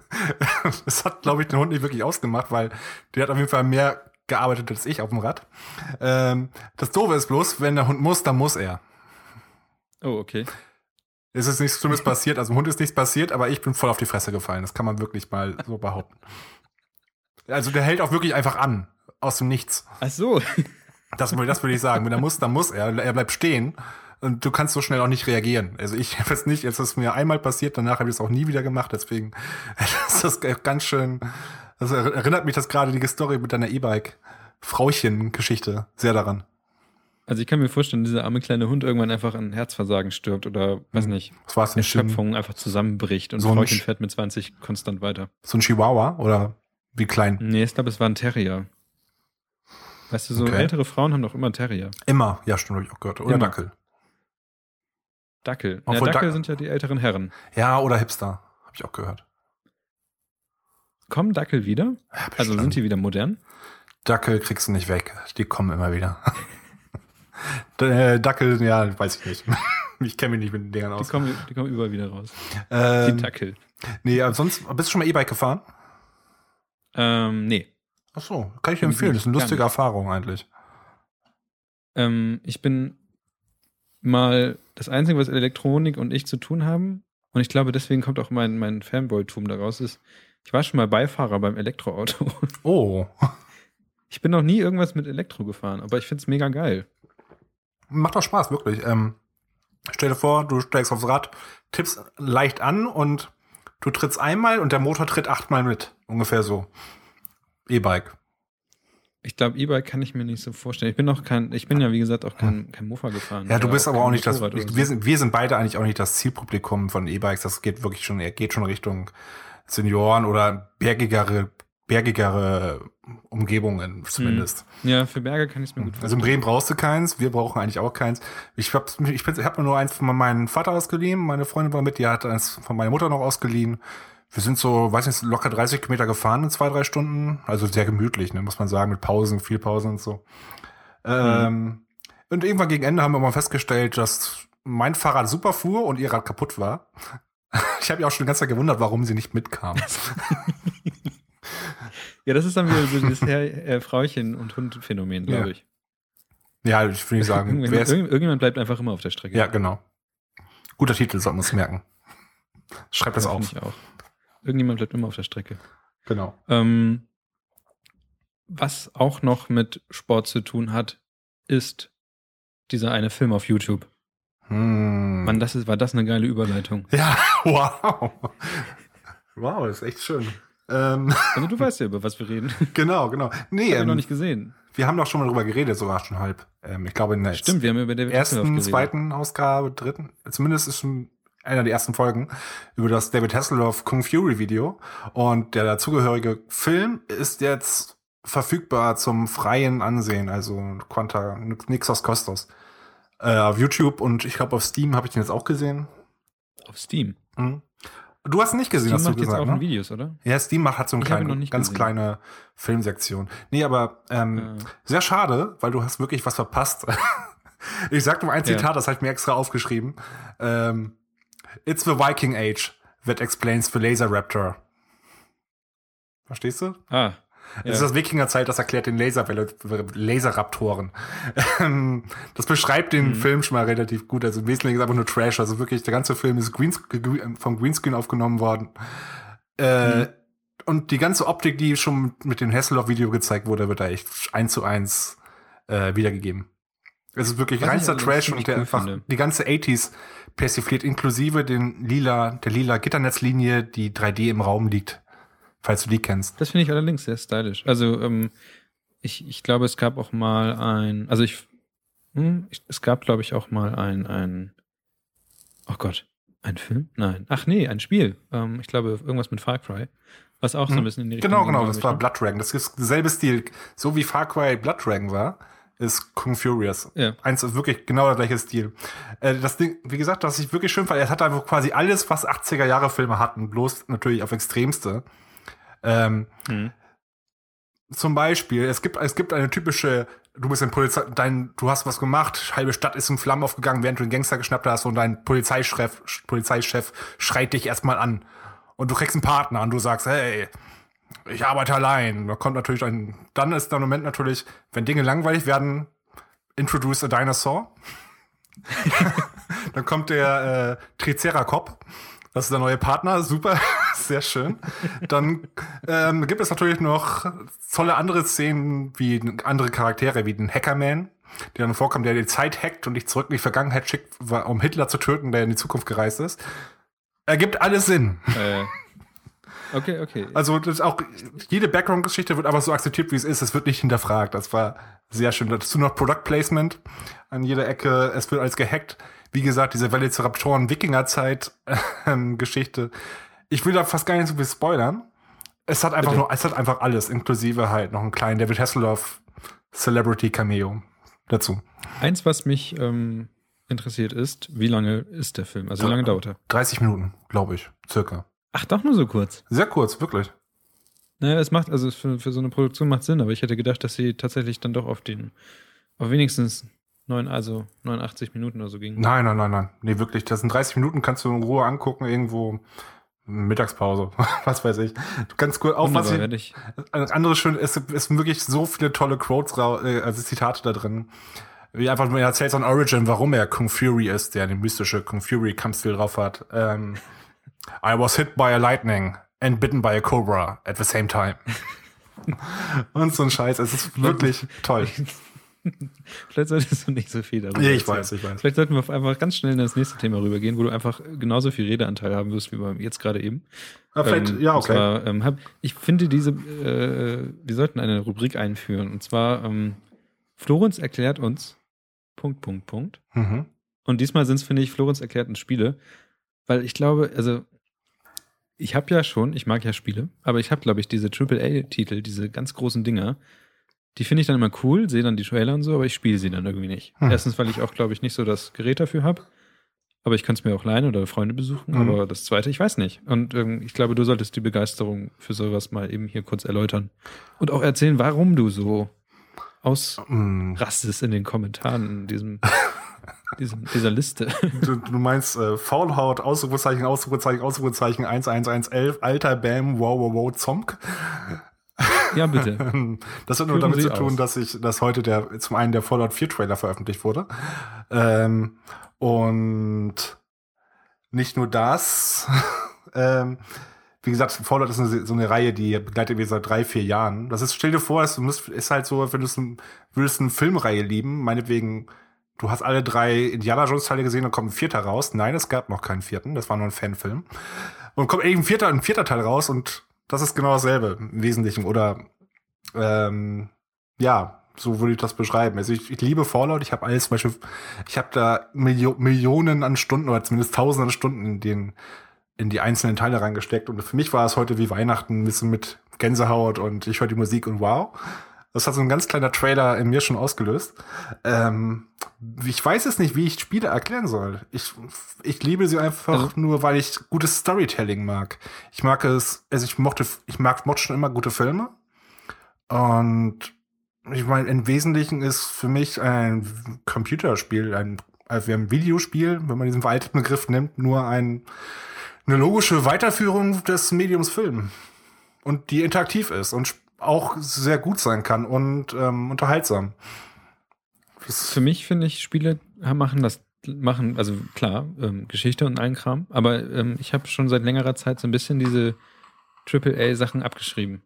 Speaker 3: das hat, glaube ich, den Hund nicht wirklich ausgemacht, weil der hat auf jeden Fall mehr gearbeitet als ich auf dem Rad. Ähm, das Doofe ist bloß, wenn der Hund muss, dann muss er.
Speaker 2: Oh, okay.
Speaker 3: Es ist nichts Schlimmes passiert, also dem Hund ist nichts passiert, aber ich bin voll auf die Fresse gefallen. Das kann man wirklich mal so behaupten. Also der hält auch wirklich einfach an, aus dem Nichts.
Speaker 2: Ach so.
Speaker 3: Das, das würde ich sagen. Wenn er muss, dann muss er. Er bleibt stehen. Und du kannst so schnell auch nicht reagieren. Also ich habe es nicht, jetzt ist mir einmal passiert, danach habe ich es auch nie wieder gemacht. Deswegen das ist das ganz schön. Das erinnert mich das gerade die Story mit deiner E-Bike-Frauchen-Geschichte sehr daran.
Speaker 2: Also ich kann mir vorstellen, dieser arme kleine Hund irgendwann einfach an Herzversagen stirbt oder weiß hm. nicht,
Speaker 3: Was war's denn?
Speaker 2: Schöpfung einfach zusammenbricht und so Frauchen fährt mit 20 konstant weiter.
Speaker 3: So ein Chihuahua oder wie klein?
Speaker 2: Nee, ich glaube, es war ein Terrier. Weißt du, so okay. ältere Frauen haben doch immer Terrier.
Speaker 3: Immer, ja, stimmt, habe ich auch gehört. Oder immer. Dackel.
Speaker 2: Dackel. Ja, Dackel sind ja die älteren Herren.
Speaker 3: Ja, oder Hipster, habe ich auch gehört.
Speaker 2: Kommen Dackel wieder? Ja, also sind die wieder modern?
Speaker 3: Dackel kriegst du nicht weg. Die kommen immer wieder. Äh, Dackel, ja, weiß ich nicht. ich kenne mich nicht mit den Dingern aus.
Speaker 2: Die kommen, die kommen überall wieder raus. Ähm, die Dackel.
Speaker 3: Nee, sonst bist du schon mal E-Bike gefahren?
Speaker 2: Ähm, nee.
Speaker 3: Ach so, kann ich empfehlen. Das ist eine lustige Erfahrung eigentlich.
Speaker 2: Ähm, ich bin mal das Einzige, was Elektronik und ich zu tun haben, und ich glaube, deswegen kommt auch mein, mein Fanboy-Tum daraus, ist, ich war schon mal Beifahrer beim Elektroauto.
Speaker 3: Oh.
Speaker 2: Ich bin noch nie irgendwas mit Elektro gefahren, aber ich finde es mega geil.
Speaker 3: Macht doch Spaß, wirklich. Ähm, stell dir vor, du steigst aufs Rad, tippst leicht an und du trittst einmal und der Motor tritt achtmal mit. Ungefähr so. E-Bike.
Speaker 2: Ich glaube, E-Bike kann ich mir nicht so vorstellen. Ich bin noch kein, ich bin ja wie gesagt auch kein, kein Mofa gefahren.
Speaker 3: Ja, du bist aber auch nicht das, wir sind, wir sind beide eigentlich auch nicht das Zielpublikum von E-Bikes. Das geht wirklich schon, er geht schon Richtung Senioren oder bergigere bergigere Umgebungen zumindest.
Speaker 2: Hm. Ja, für Berge kann ich es mir gut
Speaker 3: vorstellen. Also in Bremen brauchst du keins, wir brauchen eigentlich auch keins. Ich habe ich, ich hab mir nur eins von meinem Vater ausgeliehen, meine Freundin war mit, die hat eins von meiner Mutter noch ausgeliehen. Wir sind so, weiß nicht, locker 30 Kilometer gefahren in zwei, drei Stunden. Also sehr gemütlich, ne, muss man sagen, mit Pausen, viel Pausen und so. Ähm, mhm. Und irgendwann gegen Ende haben wir mal festgestellt, dass mein Fahrrad super fuhr und ihr Rad kaputt war. Ich habe ja auch schon die ganze Zeit gewundert, warum sie nicht mitkam.
Speaker 2: ja, das ist dann wieder so das Herr, äh, Frauchen- und Hund-Phänomen, glaube ja. ich.
Speaker 3: Ja, ich würde sagen.
Speaker 2: Irgendjemand, irgendjemand bleibt einfach immer auf der Strecke.
Speaker 3: Ja, genau. Guter Titel, sollten wir uns merken. Schreibt das, das auf.
Speaker 2: Ich auch. Irgendjemand bleibt immer auf der Strecke.
Speaker 3: Genau.
Speaker 2: Ähm, was auch noch mit Sport zu tun hat, ist dieser eine Film auf YouTube.
Speaker 3: Hm.
Speaker 2: Mann, das ist, war das eine geile Überleitung.
Speaker 3: Ja, wow. Wow, ist echt schön.
Speaker 2: Ähm. Also du weißt ja, über was wir reden.
Speaker 3: Genau, genau. Nee,
Speaker 2: ähm, noch nicht gesehen.
Speaker 3: Wir haben doch schon mal drüber geredet, sogar schon halb. Ähm, ich glaube in der
Speaker 2: Stimmt, wir haben über David
Speaker 3: ersten, zweiten Ausgabe, dritten, zumindest ist schon einer der ersten Folgen über das David Hasselhoff Kung Fury Video und der dazugehörige Film ist jetzt verfügbar zum freien Ansehen, also Quanta Nixos Kostos. Äh, auf YouTube und ich glaube auf Steam habe ich den jetzt auch gesehen.
Speaker 2: Auf Steam?
Speaker 3: Mhm. Du hast ihn nicht gesehen, Steam
Speaker 2: hast
Speaker 3: du gesagt,
Speaker 2: jetzt auch ne? Videos, oder?
Speaker 3: Ja, Steam macht hat so eine kleine, ganz gesehen. kleine Filmsektion. Nee, aber ähm, äh. sehr schade, weil du hast wirklich was verpasst. ich sag nur ein Zitat, ja. das habe ich mir extra aufgeschrieben. Ähm, It's the Viking Age that explains the Laser Raptor. Verstehst du?
Speaker 2: Ah,
Speaker 3: es ist das Wikingerzeit, das erklärt den Laser Laserraptoren. Das beschreibt den mhm. Film schon mal relativ gut. Also im Wesentlichen ist einfach nur Trash. Also wirklich, der ganze Film ist Green, vom Greenscreen aufgenommen worden. Äh, mhm. Und die ganze Optik, die schon mit dem Hasselhoff-Video gezeigt wurde, wird da echt eins zu eins äh, wiedergegeben. Es ist wirklich Was reinster Trash und der einfach finde. die ganze 80s persifliert, inklusive den lila, der lila Gitternetzlinie, die 3D im Raum liegt falls du die kennst.
Speaker 2: Das finde ich allerdings sehr stylisch. Also ähm, ich, ich glaube, es gab auch mal ein, also ich, hm, ich es gab, glaube ich, auch mal ein, ein, oh Gott, ein Film? Nein. Ach nee, ein Spiel. Ähm, ich glaube, irgendwas mit Far Cry. Was auch so ein hm. bisschen in die
Speaker 3: Richtung Genau, genau, das war ne? Blood Dragon. Das ist derselbe Stil. So wie Far Cry Blood Dragon war, ist Kung Furious. Ja. Eins ist wirklich genau der gleiche Stil. Äh, das Ding, wie gesagt, was ich wirklich schön fand, er hat einfach quasi alles, was 80er Jahre Filme hatten, bloß natürlich auf extremste. Ähm, mhm. Zum Beispiel, es gibt, es gibt eine typische, du bist ein Polizei, dein, du hast was gemacht, halbe Stadt ist in Flammen aufgegangen, während du den Gangster geschnappt hast und dein Polizeichef, Polizeichef schreit dich erstmal an. Und du kriegst einen Partner und du sagst, hey, ich arbeite allein. Da kommt natürlich ein, dann ist der Moment natürlich, wenn Dinge langweilig werden, introduce a dinosaur. dann kommt der äh, Triceracop das ist der neue Partner, super, sehr schön. Dann ähm, gibt es natürlich noch tolle andere Szenen, wie andere Charaktere, wie den Hackerman, der dann vorkommt, der die Zeit hackt und dich zurück in die Vergangenheit schickt, um Hitler zu töten, der in die Zukunft gereist ist. Ergibt alles Sinn.
Speaker 2: Äh. Okay, okay.
Speaker 3: Also das ist auch jede Background-Geschichte wird aber so akzeptiert, wie es ist. Es wird nicht hinterfragt. Das war sehr schön. Dazu noch Product Placement an jeder Ecke. Es wird alles gehackt wie gesagt, diese Velociraptoren-Wikingerzeit-Geschichte. Ähm, ich will da fast gar nicht so viel spoilern. Es hat einfach Bitte. nur, es hat einfach alles, inklusive halt noch einen kleinen David Hasselhoff Celebrity Cameo dazu.
Speaker 2: Eins, was mich ähm, interessiert ist, wie lange ist der Film? Also wie lange dauert er?
Speaker 3: 30 Minuten, glaube ich, circa.
Speaker 2: Ach, doch nur so kurz.
Speaker 3: Sehr kurz, wirklich.
Speaker 2: Naja, es macht, also für, für so eine Produktion macht Sinn, aber ich hätte gedacht, dass sie tatsächlich dann doch auf den, auf wenigstens Neun, also 89 Minuten oder so ging.
Speaker 3: Nein, nein, nein, nein. Nee, wirklich. Das sind 30 Minuten, kannst du in Ruhe angucken, irgendwo Mittagspause, was weiß ich. Du kannst kurz auch was ich, ich. andere schön, es ist wirklich so viele tolle Quotes, äh, also Zitate da drin. Wie einfach nur erzählt an Origin, warum er Kung Fury ist, der eine mystische Kung Fury Kampfstil drauf hat. Ähm, I was hit by a lightning and bitten by a cobra at the same time. Und so ein Scheiß. Es ist wirklich toll.
Speaker 2: Vielleicht solltest du nicht so viel darüber
Speaker 3: Ja, ich weiß, ich weiß.
Speaker 2: Vielleicht sollten wir einfach ganz schnell in das nächste Thema rübergehen, wo du einfach genauso viel Redeanteil haben wirst wie beim jetzt gerade eben.
Speaker 3: Ja, vielleicht, ähm, ja, okay.
Speaker 2: Zwar, ähm, hab, ich finde diese, äh, wir sollten eine Rubrik einführen. Und zwar, ähm, Florenz erklärt uns Punkt, Punkt, Punkt.
Speaker 3: Mhm.
Speaker 2: Und diesmal sind es, finde ich, Florenz erklärt uns Spiele. Weil ich glaube, also ich habe ja schon, ich mag ja Spiele, aber ich habe, glaube ich, diese AAA-Titel, diese ganz großen Dinger, die finde ich dann immer cool, sehe dann die Trailer und so, aber ich spiele sie dann irgendwie nicht. Hm. Erstens, weil ich auch, glaube ich, nicht so das Gerät dafür habe. Aber ich kann es mir auch leihen oder Freunde besuchen. Mhm. Aber das zweite, ich weiß nicht. Und ähm, ich glaube, du solltest die Begeisterung für sowas mal eben hier kurz erläutern. Und auch erzählen, warum du so ausrastest in den Kommentaren in diesem, diesem dieser Liste.
Speaker 3: Du, du meinst äh, Faulhaut, Ausrufezeichen, Ausrufezeichen, Ausrufezeichen, 11111, Alter Bam, wow, wow, wow, Zomk.
Speaker 2: Ja, bitte.
Speaker 3: Das hat nur damit Sie zu tun, aus. dass ich, dass heute der, zum einen der Fallout 4 Trailer veröffentlicht wurde. Ähm, und nicht nur das, ähm, wie gesagt, Fallout ist eine, so eine Reihe, die begleitet mich seit drei, vier Jahren. Das ist, stell dir vor, es ist halt so, wenn du es würdest eine Filmreihe lieben, meinetwegen, du hast alle drei Indiana Jones Teile gesehen und kommt ein vierter raus. Nein, es gab noch keinen vierten, das war nur ein Fanfilm. Und kommt eben ein vierter, ein vierter Teil raus und das ist genau dasselbe im Wesentlichen. Oder ähm, ja, so würde ich das beschreiben. Also ich, ich liebe Fallout. Ich habe alles, zum Beispiel, ich habe da Milio Millionen an Stunden oder zumindest Tausende an Stunden in den in die einzelnen Teile reingesteckt. Und für mich war es heute wie Weihnachten, ein bisschen mit Gänsehaut und ich höre die Musik und wow. Das hat so ein ganz kleiner Trailer in mir schon ausgelöst. Ähm, ich weiß es nicht, wie ich Spiele erklären soll. Ich, ich liebe sie einfach also. nur, weil ich gutes Storytelling mag. Ich mag es, also ich mochte, ich mag, mochte schon immer gute Filme. Und ich meine, im Wesentlichen ist für mich ein Computerspiel, ein, also ein Videospiel, wenn man diesen veralteten Begriff nimmt, nur ein, eine logische Weiterführung des Mediums Film. Und die interaktiv ist und auch sehr gut sein kann und ähm, unterhaltsam.
Speaker 2: Für mich finde ich, Spiele machen das, machen, also klar, ähm, Geschichte und allen Kram, aber ähm, ich habe schon seit längerer Zeit so ein bisschen diese AAA-Sachen abgeschrieben.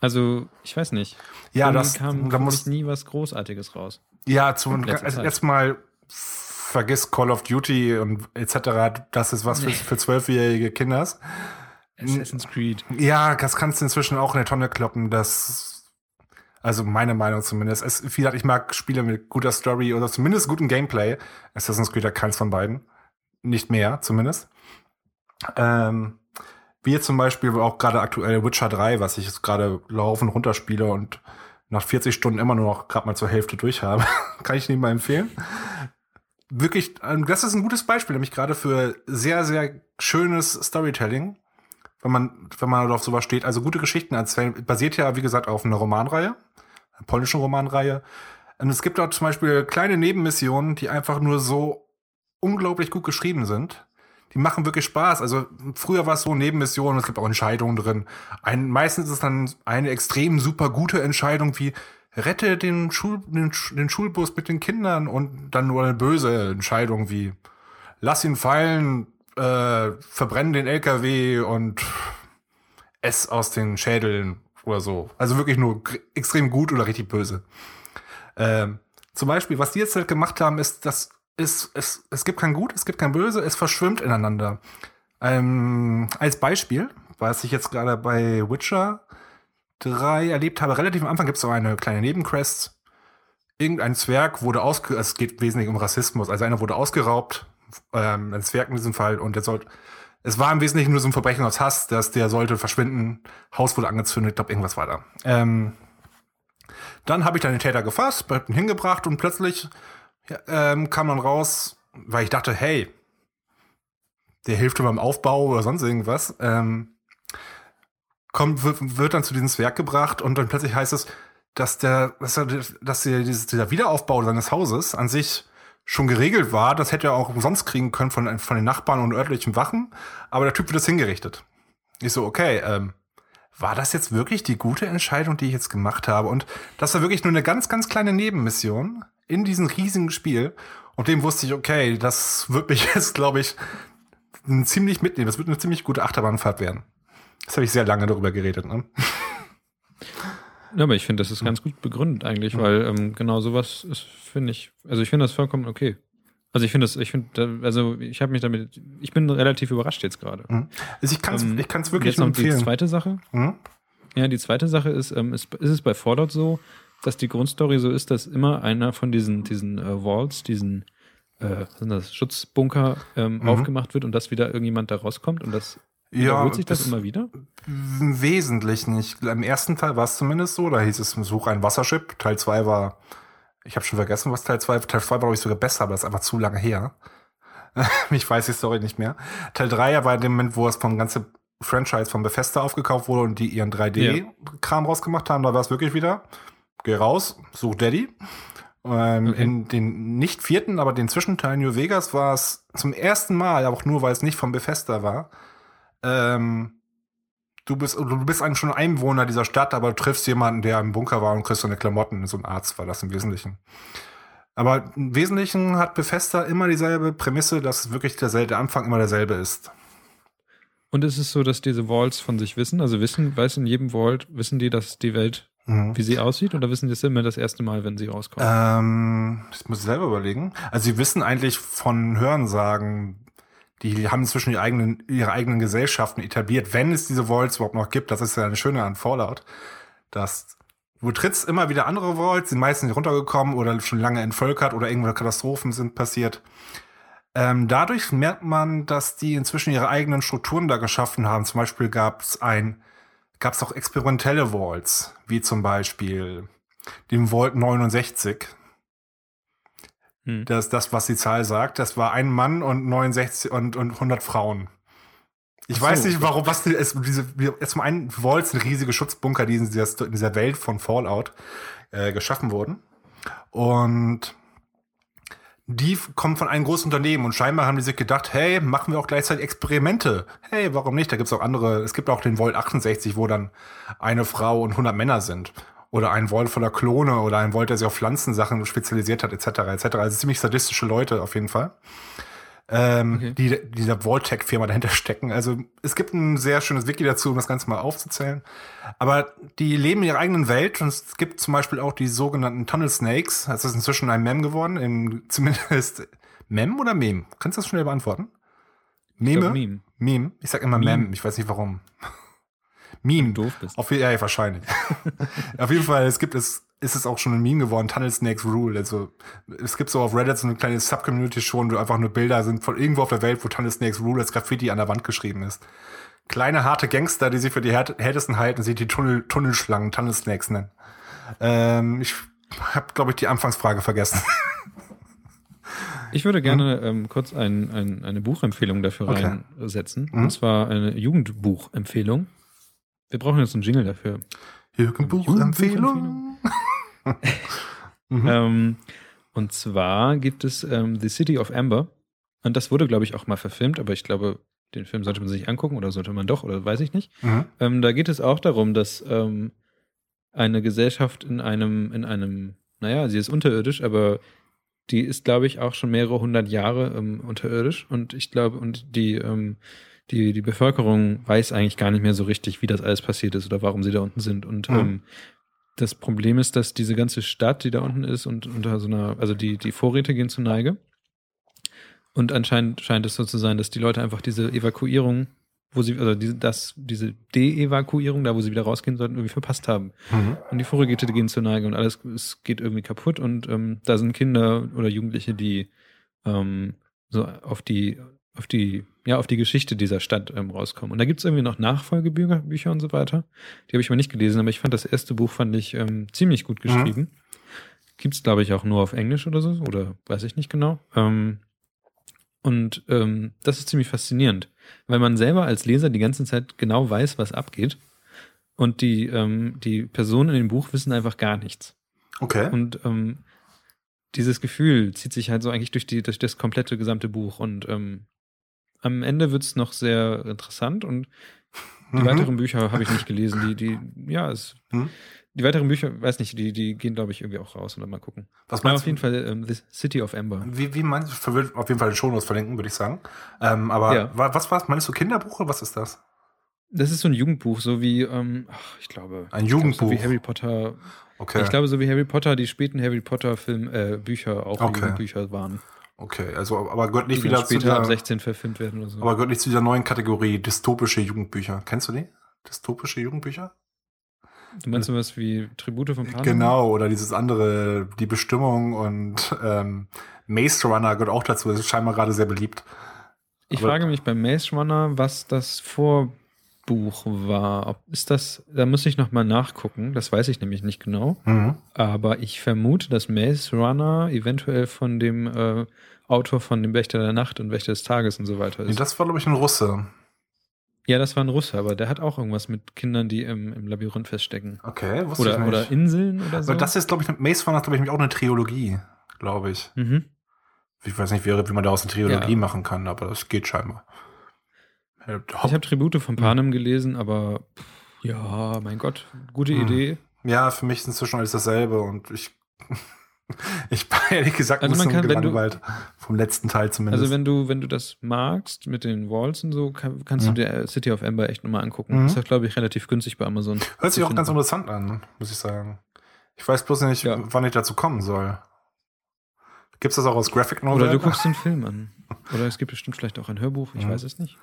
Speaker 2: Also, ich weiß nicht.
Speaker 3: Ja, das
Speaker 2: kam da muss nie was Großartiges raus.
Speaker 3: Ja, zum also erstmal vergiss Call of Duty und etc. Das ist was für, für zwölfjährige Kinder.
Speaker 2: Assassin's Creed.
Speaker 3: Ja, das kannst du inzwischen auch in der Tonne kloppen. Das, also meine Meinung zumindest. Es, wie gesagt, ich mag Spiele mit guter Story oder zumindest gutem Gameplay. Assassin's Creed hat keins von beiden. Nicht mehr, zumindest. Ähm, wie jetzt zum Beispiel auch gerade aktuell Witcher 3, was ich jetzt gerade laufend runterspiele und nach 40 Stunden immer nur noch gerade mal zur Hälfte durch habe. Kann ich nicht mal empfehlen. Wirklich, ähm, das ist ein gutes Beispiel, nämlich gerade für sehr, sehr schönes Storytelling wenn man, wenn man auf sowas steht. Also gute Geschichten erzählen, basiert ja, wie gesagt, auf einer Romanreihe, einer polnischen Romanreihe. Und es gibt dort zum Beispiel kleine Nebenmissionen, die einfach nur so unglaublich gut geschrieben sind. Die machen wirklich Spaß. Also früher war es so Nebenmissionen, es gibt auch Entscheidungen drin. Ein, meistens ist es dann eine extrem super gute Entscheidung wie rette den, Schul, den, den Schulbus mit den Kindern und dann nur eine böse Entscheidung wie lass ihn fallen, äh, verbrennen den LKW und ess aus den Schädeln oder so. Also wirklich nur extrem gut oder richtig böse. Ähm, zum Beispiel, was die jetzt halt gemacht haben, ist, dass es, es, es gibt kein Gut, es gibt kein Böse, es verschwimmt ineinander. Ähm, als Beispiel, was ich jetzt gerade bei Witcher 3 erlebt habe, relativ am Anfang gibt es so eine kleine Nebenquest. Irgendein Zwerg wurde ausge... Es geht wesentlich um Rassismus. Also einer wurde ausgeraubt ähm, ein Zwerg in diesem Fall, und der sollte, es war im Wesentlichen nur so ein Verbrechen aus Hass, dass der sollte verschwinden, Haus wurde angezündet, ich glaube, irgendwas war da. Ähm, dann habe ich dann den Täter gefasst, ihn hingebracht und plötzlich ähm, kam dann raus, weil ich dachte, hey, der hilft beim Aufbau oder sonst irgendwas, ähm, kommt, wird, wird dann zu diesem Zwerg gebracht und dann plötzlich heißt es, dass der, dass, er, dass der, dieser Wiederaufbau seines Hauses an sich schon geregelt war. Das hätte er auch umsonst kriegen können von, von den Nachbarn und örtlichen Wachen. Aber der Typ wird das hingerichtet. Ich so, okay, ähm, war das jetzt wirklich die gute Entscheidung, die ich jetzt gemacht habe? Und das war wirklich nur eine ganz, ganz kleine Nebenmission in diesem riesigen Spiel. Und dem wusste ich, okay, das wird mich jetzt, glaube ich, ziemlich mitnehmen. Das wird eine ziemlich gute Achterbahnfahrt werden. Das habe ich sehr lange darüber geredet. Ne?
Speaker 2: Ja, aber ich finde, das ist ganz gut begründet eigentlich, weil ähm, genau sowas ist, finde ich, also ich finde das vollkommen okay. Also ich finde das, ich finde, also ich habe mich damit, ich bin relativ überrascht jetzt gerade.
Speaker 3: Mhm. Also ich kann es ähm, ich kann's wirklich
Speaker 2: jetzt noch empfehlen. Die zweite Sache. Mhm. Ja, die zweite Sache ist, ähm, ist, ist es bei Fallout so, dass die Grundstory so ist, dass immer einer von diesen, diesen äh, Walls, diesen äh, sind das Schutzbunker ähm, mhm. aufgemacht wird und dass wieder irgendjemand da rauskommt und das Ja, Wiederholt sich das, das immer wieder?
Speaker 3: Wesentlich nicht. Im ersten Teil war es zumindest so, da hieß es Such ein Wassership. Teil 2 war, ich habe schon vergessen, was Teil 2 Teil 2 war, glaube ich, sogar besser, aber das ist einfach zu lange her. ich weiß die Story nicht mehr. Teil 3 war in dem Moment, wo es vom ganzen Franchise von Bethesda aufgekauft wurde und die ihren 3D-Kram ja. rausgemacht haben. Da war es wirklich wieder, geh raus, such Daddy. Ähm, okay. In den nicht vierten, aber den Zwischenteil New Vegas war es zum ersten Mal, auch nur, weil es nicht von Bethesda war, ähm, du bist, du bist eigentlich schon ein Einwohner dieser Stadt, aber du triffst jemanden, der im Bunker war und kriegst so eine Klamotten. So ein Arzt war das im Wesentlichen. Aber im Wesentlichen hat Bethesda immer dieselbe Prämisse, dass wirklich derselbe, der Anfang immer derselbe ist.
Speaker 2: Und ist es so, dass diese Vaults von sich wissen? Also wissen, weiß in jedem Vault, wissen die, dass die Welt, mhm. wie sie aussieht? Oder wissen die es immer das erste Mal, wenn sie rauskommen?
Speaker 3: Ähm, das muss ich selber überlegen. Also sie wissen eigentlich von Hörensagen, die haben inzwischen ihre eigenen, ihre eigenen Gesellschaften etabliert, wenn es diese Vaults überhaupt noch gibt. Das ist ja eine schöne an Fallout, dass du trittst immer wieder andere Vaults, die meisten sind runtergekommen oder schon lange entvölkert oder irgendwelche Katastrophen sind passiert. Ähm, dadurch merkt man, dass die inzwischen ihre eigenen Strukturen da geschaffen haben. Zum Beispiel gab es ein, gab es auch experimentelle Vaults, wie zum Beispiel den Vault 69. Hm. Das ist das, was die Zahl sagt. Das war ein Mann und 69 und, und 100 Frauen. Ich so. weiß nicht, warum, was die, es, diese, zum einen Vault sind riesige Schutzbunker, die in dieser, in dieser Welt von Fallout äh, geschaffen wurden. Und die kommen von einem großen Unternehmen und scheinbar haben die sich gedacht, hey, machen wir auch gleichzeitig Experimente. Hey, warum nicht? Da gibt's auch andere, es gibt auch den Vault 68, wo dann eine Frau und 100 Männer sind oder ein Volt voller Klone oder ein Volt, der sich auf Pflanzensachen spezialisiert hat, etc. etc. Also ziemlich sadistische Leute auf jeden Fall. Ähm, okay. die dieser Vault-Tech-Firma dahinter stecken. Also es gibt ein sehr schönes Wiki dazu, um das Ganze mal aufzuzählen. Aber die leben in ihrer eigenen Welt und es gibt zum Beispiel auch die sogenannten Tunnel Snakes. Das ist inzwischen ein Mem geworden, in, zumindest Mem oder Mem? Kannst du das schnell beantworten? Meme? Ich Meme. Meme. Ich sag immer Meme. Mem, ich weiß nicht warum. Meme.
Speaker 2: Du doof bist.
Speaker 3: Auf, ja, wahrscheinlich. auf jeden Fall, es gibt es, ist es auch schon ein Meme geworden, Tunnel Snakes Rule. Also es gibt so auf Reddit so eine kleine Subcommunity schon, wo einfach nur Bilder sind von irgendwo auf der Welt, wo Tunnel Snakes Rule als Graffiti an der Wand geschrieben ist. Kleine, harte Gangster, die sich für die härtesten halten, sie die Tunnel, Tunnelschlangen, Tunnel Snakes nennen. Ähm, ich habe, glaube ich, die Anfangsfrage vergessen.
Speaker 2: Ich würde gerne hm? ähm, kurz ein, ein, eine Buchempfehlung dafür okay. reinsetzen. Hm? Und zwar eine Jugendbuchempfehlung. Wir brauchen jetzt einen Jingle dafür.
Speaker 3: Jürgen Buchempfehlung.
Speaker 2: mhm. ähm, und zwar gibt es ähm, The City of Amber. Und das wurde, glaube ich, auch mal verfilmt, aber ich glaube, den Film sollte man sich angucken oder sollte man doch, oder weiß ich nicht. Mhm. Ähm, da geht es auch darum, dass ähm, eine Gesellschaft in einem, in einem, naja, sie ist unterirdisch, aber die ist, glaube ich, auch schon mehrere hundert Jahre ähm, unterirdisch. Und ich glaube, und die ähm, die, die Bevölkerung weiß eigentlich gar nicht mehr so richtig, wie das alles passiert ist oder warum sie da unten sind. Und mhm. ähm, das Problem ist, dass diese ganze Stadt, die da unten ist und unter so einer, also die, die Vorräte gehen zu Neige. Und anscheinend scheint es so zu sein, dass die Leute einfach diese Evakuierung, wo sie, also diese, das, diese De-Evakuierung, da wo sie wieder rausgehen sollten, irgendwie verpasst haben. Mhm. Und die Vorräte gehen zu Neige und alles, es geht irgendwie kaputt und ähm, da sind Kinder oder Jugendliche, die ähm, so auf die auf die, ja, auf die Geschichte dieser Stadt ähm, rauskommen. Und da gibt es irgendwie noch Nachfolgebücher Bücher und so weiter. Die habe ich mal nicht gelesen, aber ich fand das erste Buch fand ich ähm, ziemlich gut geschrieben. Mhm. Gibt es, glaube ich, auch nur auf Englisch oder so, oder weiß ich nicht genau. Ähm, und ähm, das ist ziemlich faszinierend, weil man selber als Leser die ganze Zeit genau weiß, was abgeht. Und die, ähm, die Personen in dem Buch wissen einfach gar nichts.
Speaker 3: Okay.
Speaker 2: Und ähm, dieses Gefühl zieht sich halt so eigentlich durch, die, durch das komplette gesamte Buch. Und ähm, am Ende wird es noch sehr interessant und die mhm. weiteren Bücher habe ich nicht gelesen. Die, die, ja, es, mhm. die weiteren Bücher, weiß nicht, die, die gehen, glaube ich, irgendwie auch raus oder mal gucken.
Speaker 3: Was meinst
Speaker 2: auf jeden Fall ähm, The City of Amber.
Speaker 3: Wie, wie meinst du, auf jeden Fall den Shownotes verlinken, würde ich sagen. Ähm, aber ja. was war Meinst du Kinderbuch oder was ist das?
Speaker 2: Das ist so ein Jugendbuch, so wie, ähm, ach, ich glaube.
Speaker 3: Ein Jugendbuch. Glaub,
Speaker 2: so wie Harry Potter. Okay. Ich glaube, so wie Harry Potter, die späten Harry Potter Film, äh, Bücher auch okay. Jugendbücher waren.
Speaker 3: Okay, also aber gehört nicht wieder
Speaker 2: zu der, ab 16 verfilmt werden oder so.
Speaker 3: Aber gehört nicht zu dieser neuen Kategorie dystopische Jugendbücher. Kennst du die? Dystopische Jugendbücher?
Speaker 2: Du meinst sowas wie Tribute von Panem?
Speaker 3: Genau, oder dieses andere, die Bestimmung und ähm, Maze Runner gehört auch dazu. Das ist scheinbar gerade sehr beliebt.
Speaker 2: Ich Aber frage mich beim Maze Runner, was das Vorbuch war. Ist das, da muss ich nochmal nachgucken, das weiß ich nämlich nicht genau. Mhm. Aber ich vermute, dass Maze Runner eventuell von dem äh, Autor von dem Wächter der Nacht und Wächter des Tages und so weiter ist. Nee,
Speaker 3: das war, glaube ich, ein Russe.
Speaker 2: Ja, das war ein Russe, aber der hat auch irgendwas mit Kindern, die im, im Labyrinth feststecken.
Speaker 3: Okay, wusste
Speaker 2: oder,
Speaker 3: ich nicht.
Speaker 2: Oder Inseln oder so.
Speaker 3: Aber das ist, glaube ich, Maze Runner, glaube ich, auch eine Trilogie, glaube ich. Mhm. Ich weiß nicht, wie, wie man daraus eine Trilogie ja. machen kann, aber das geht scheinbar.
Speaker 2: Ich habe Tribute von Panem hm. gelesen, aber ja, mein Gott, gute hm. Idee.
Speaker 3: Ja, für mich ist inzwischen alles dasselbe und ich ich war ehrlich gesagt
Speaker 2: also man kann,
Speaker 3: gelangweilt. vom letzten Teil zumindest.
Speaker 2: Also wenn du, wenn du das magst mit den Walls und so, kann, kannst ja. du dir City of Ember echt nochmal angucken. Mhm. Ist ja, glaube ich, relativ günstig bei Amazon.
Speaker 3: Hört sich auch ganz interessant an, muss ich sagen. Ich weiß bloß nicht, ja. wann ich dazu kommen soll. Gibt es das auch aus Graphic
Speaker 2: Novel? Oder du guckst den Film an. Oder es gibt bestimmt vielleicht auch ein Hörbuch, ich mhm. weiß es nicht.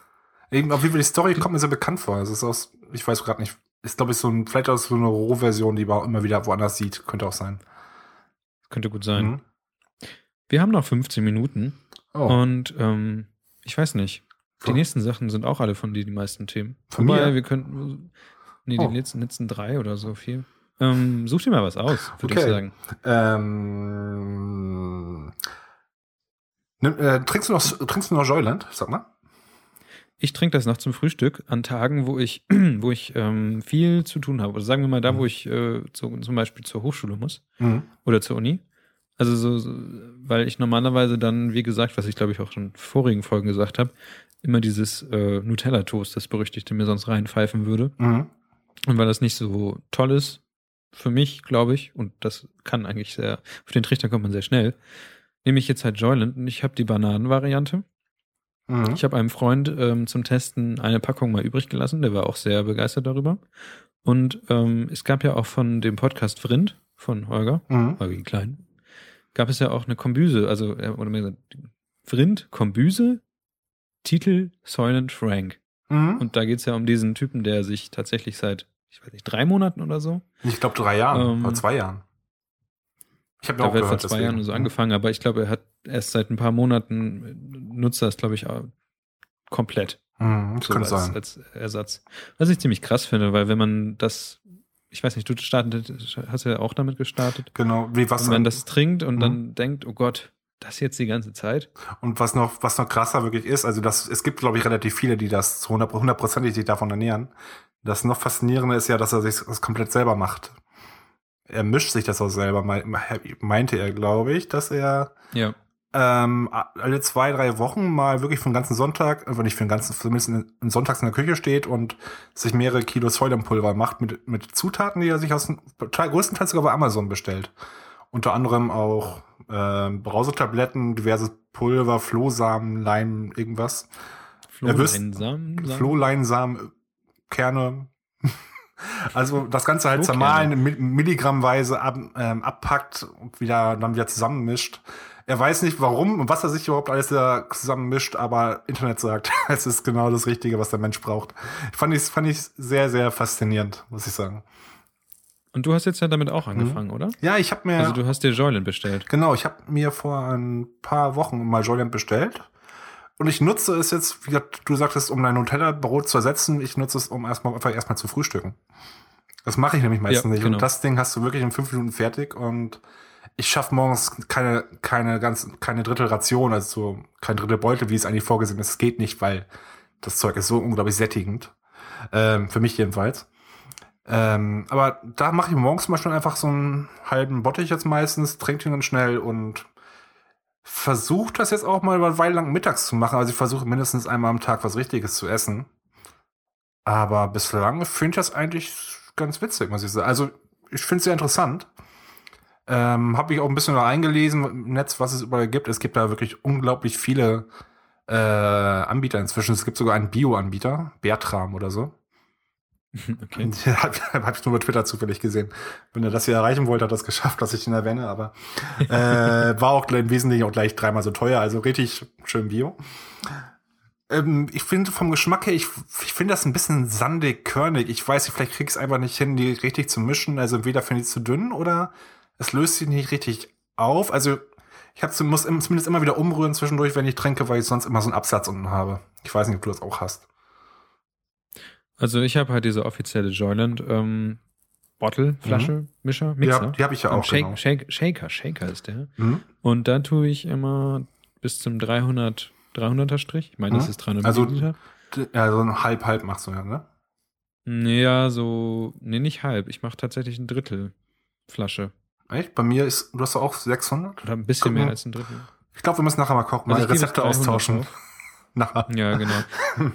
Speaker 3: Eben, auf wie die Story kommt mir sehr bekannt vor. Es ist aus, ich weiß gerade nicht, ist glaube ich so ein, vielleicht auch so eine Rohversion, die man auch immer wieder woanders sieht. Könnte auch sein.
Speaker 2: Könnte gut sein. Mhm. Wir haben noch 15 Minuten. Oh. Und ähm, ich weiß nicht. Die oh. nächsten Sachen sind auch alle von dir, die meisten Themen.
Speaker 3: Von Wobei, mir?
Speaker 2: wir könnten. Nee, oh. die letzten, letzten drei oder so viel. Ähm, such dir mal was aus, würde okay. ich sagen.
Speaker 3: Ähm, nimm, äh, trinkst, du noch, trinkst du noch Joyland? Sag mal.
Speaker 2: Ich trinke das noch zum Frühstück an Tagen, wo ich, wo ich ähm, viel zu tun habe. Oder sagen wir mal da, mhm. wo ich äh, zu, zum Beispiel zur Hochschule muss mhm. oder zur Uni. Also so, so, weil ich normalerweise dann, wie gesagt, was ich glaube ich auch schon in vorigen Folgen gesagt habe, immer dieses äh, Nutella-Toast, das berüchtigte, mir sonst reinpfeifen würde. Mhm. Und weil das nicht so toll ist für mich, glaube ich, und das kann eigentlich sehr, auf den Trichter kommt man sehr schnell, nehme ich jetzt halt Joyland und ich habe die Bananenvariante. Mhm. Ich habe einem Freund ähm, zum Testen eine Packung mal übrig gelassen, der war auch sehr begeistert darüber. Und ähm, es gab ja auch von dem Podcast Vrind von Holger, mhm. Holger Klein, gab es ja auch eine Kombüse, also oder mehr gesagt, Vrind, Kombüse, Titel Soylent Frank. Mhm. Und da geht es ja um diesen Typen, der sich tatsächlich seit, ich weiß nicht, drei Monaten oder so.
Speaker 3: Ich glaube drei Jahren ähm, oder zwei Jahren.
Speaker 2: Ich habe auch gehört, vor zwei deswegen. Jahren so angefangen, aber ich glaube, er hat erst seit ein paar Monaten nutzt das, glaube ich, komplett.
Speaker 3: Mhm, das so könnte
Speaker 2: als,
Speaker 3: sein.
Speaker 2: als Ersatz. Was ich ziemlich krass finde, weil wenn man das, ich weiß nicht, du startet, hast ja auch damit gestartet.
Speaker 3: Genau, wie was.
Speaker 2: Wenn man das trinkt und mhm. dann denkt, oh Gott, das jetzt die ganze Zeit.
Speaker 3: Und was noch, was noch krasser wirklich ist, also das, es gibt, glaube ich, relativ viele, die das hundertprozentig sich davon ernähren. Das noch faszinierende ist ja, dass er sich das komplett selber macht er mischt sich das auch selber, meinte er, glaube ich, dass er
Speaker 2: ja.
Speaker 3: Ähm, alle zwei, drei Wochen mal wirklich für den ganzen Sonntag, also nicht für den ganzen, zumindest in, Sonntags in der Küche steht und sich mehrere Kilo Säulenpulver macht mit, mit Zutaten, die er sich aus größtenteils sogar bei Amazon bestellt. Unter anderem auch äh, Brausetabletten, diverse Pulver, Flohsamen, Leim, irgendwas.
Speaker 2: Flohleinsamen?
Speaker 3: Flohleinsamen, Kerne. Also das Ganze halt zermahlen, Milligrammweise ab, ähm, abpackt und wieder dann wieder zusammenmischt. Er weiß nicht warum und was er sich überhaupt alles da zusammenmischt, aber Internet sagt, es ist genau das Richtige, was der Mensch braucht. Fand ich, fand ich sehr, sehr faszinierend, muss ich sagen.
Speaker 2: Und du hast jetzt ja damit auch angefangen, mhm. oder?
Speaker 3: Ja, ich habe mir.
Speaker 2: Also du hast dir Joyland bestellt.
Speaker 3: Genau, ich habe mir vor ein paar Wochen mal Joyland bestellt und ich nutze es jetzt, wie du sagtest, um dein Nutella-Brot zu ersetzen. Ich nutze es, um erstmal einfach erstmal zu frühstücken. Das mache ich nämlich meistens ja, nicht. Genau. Und das Ding hast du wirklich in fünf Minuten fertig und ich schaffe morgens keine, keine ganz, keine Drittelration, also so kein Drittel Beutel, wie es eigentlich vorgesehen ist. Es geht nicht, weil das Zeug ist so unglaublich sättigend. Ähm, für mich jedenfalls. Ähm, aber da mache ich morgens mal schon einfach so einen halben Bottich jetzt meistens, trinke den dann schnell und versuche das jetzt auch mal über eine Weile lang mittags zu machen. Also ich versuche mindestens einmal am Tag was Richtiges zu essen. Aber bislang finde ich das eigentlich ganz witzig, muss ich sagen. Also ich finde es sehr interessant. Ähm, Habe ich auch ein bisschen da eingelesen im Netz, was es überall gibt. Es gibt da wirklich unglaublich viele äh, Anbieter inzwischen. Es gibt sogar einen Bio-Anbieter, Bertram oder so. Okay. Habe ich nur bei Twitter zufällig gesehen. Wenn er das hier erreichen wollte, hat er es geschafft, dass ich ihn erwähne, aber äh, war auch im Wesentlichen auch gleich dreimal so teuer, also richtig schön Bio. Ähm, ich finde vom Geschmack her, ich, ich finde das ein bisschen sandig, körnig. Ich weiß nicht, vielleicht krieg ich es einfach nicht hin, die richtig zu mischen. Also entweder finde ich es zu dünn oder es löst sich nicht richtig auf. Also Ich hab, muss zumindest immer wieder umrühren zwischendurch, wenn ich trinke, weil ich sonst immer so einen Absatz unten habe. Ich weiß nicht, ob du das auch hast.
Speaker 2: Also ich habe halt diese offizielle Joyland ähm, Bottle, Flasche, mhm. Mischer, Mixer.
Speaker 3: Ja, die habe ich ja auch.
Speaker 2: Shake, genau. Shake, Shaker, Shaker ist der. Mhm. Und da tue ich immer bis zum 300, 300er Strich. Ich meine, mhm. das ist 300
Speaker 3: also, Milliliter. Ja, so ein halb, halb machst du ja, ne?
Speaker 2: Ja, so, nee, nicht halb. Ich mache tatsächlich ein Drittel Flasche.
Speaker 3: Echt? Bei mir ist, du hast auch 600?
Speaker 2: Oder ein bisschen Guck mehr mal. als ein Drittel.
Speaker 3: Ich glaube, wir müssen nachher mal kochen, also mal Rezepte austauschen.
Speaker 2: nachher. Ja, genau.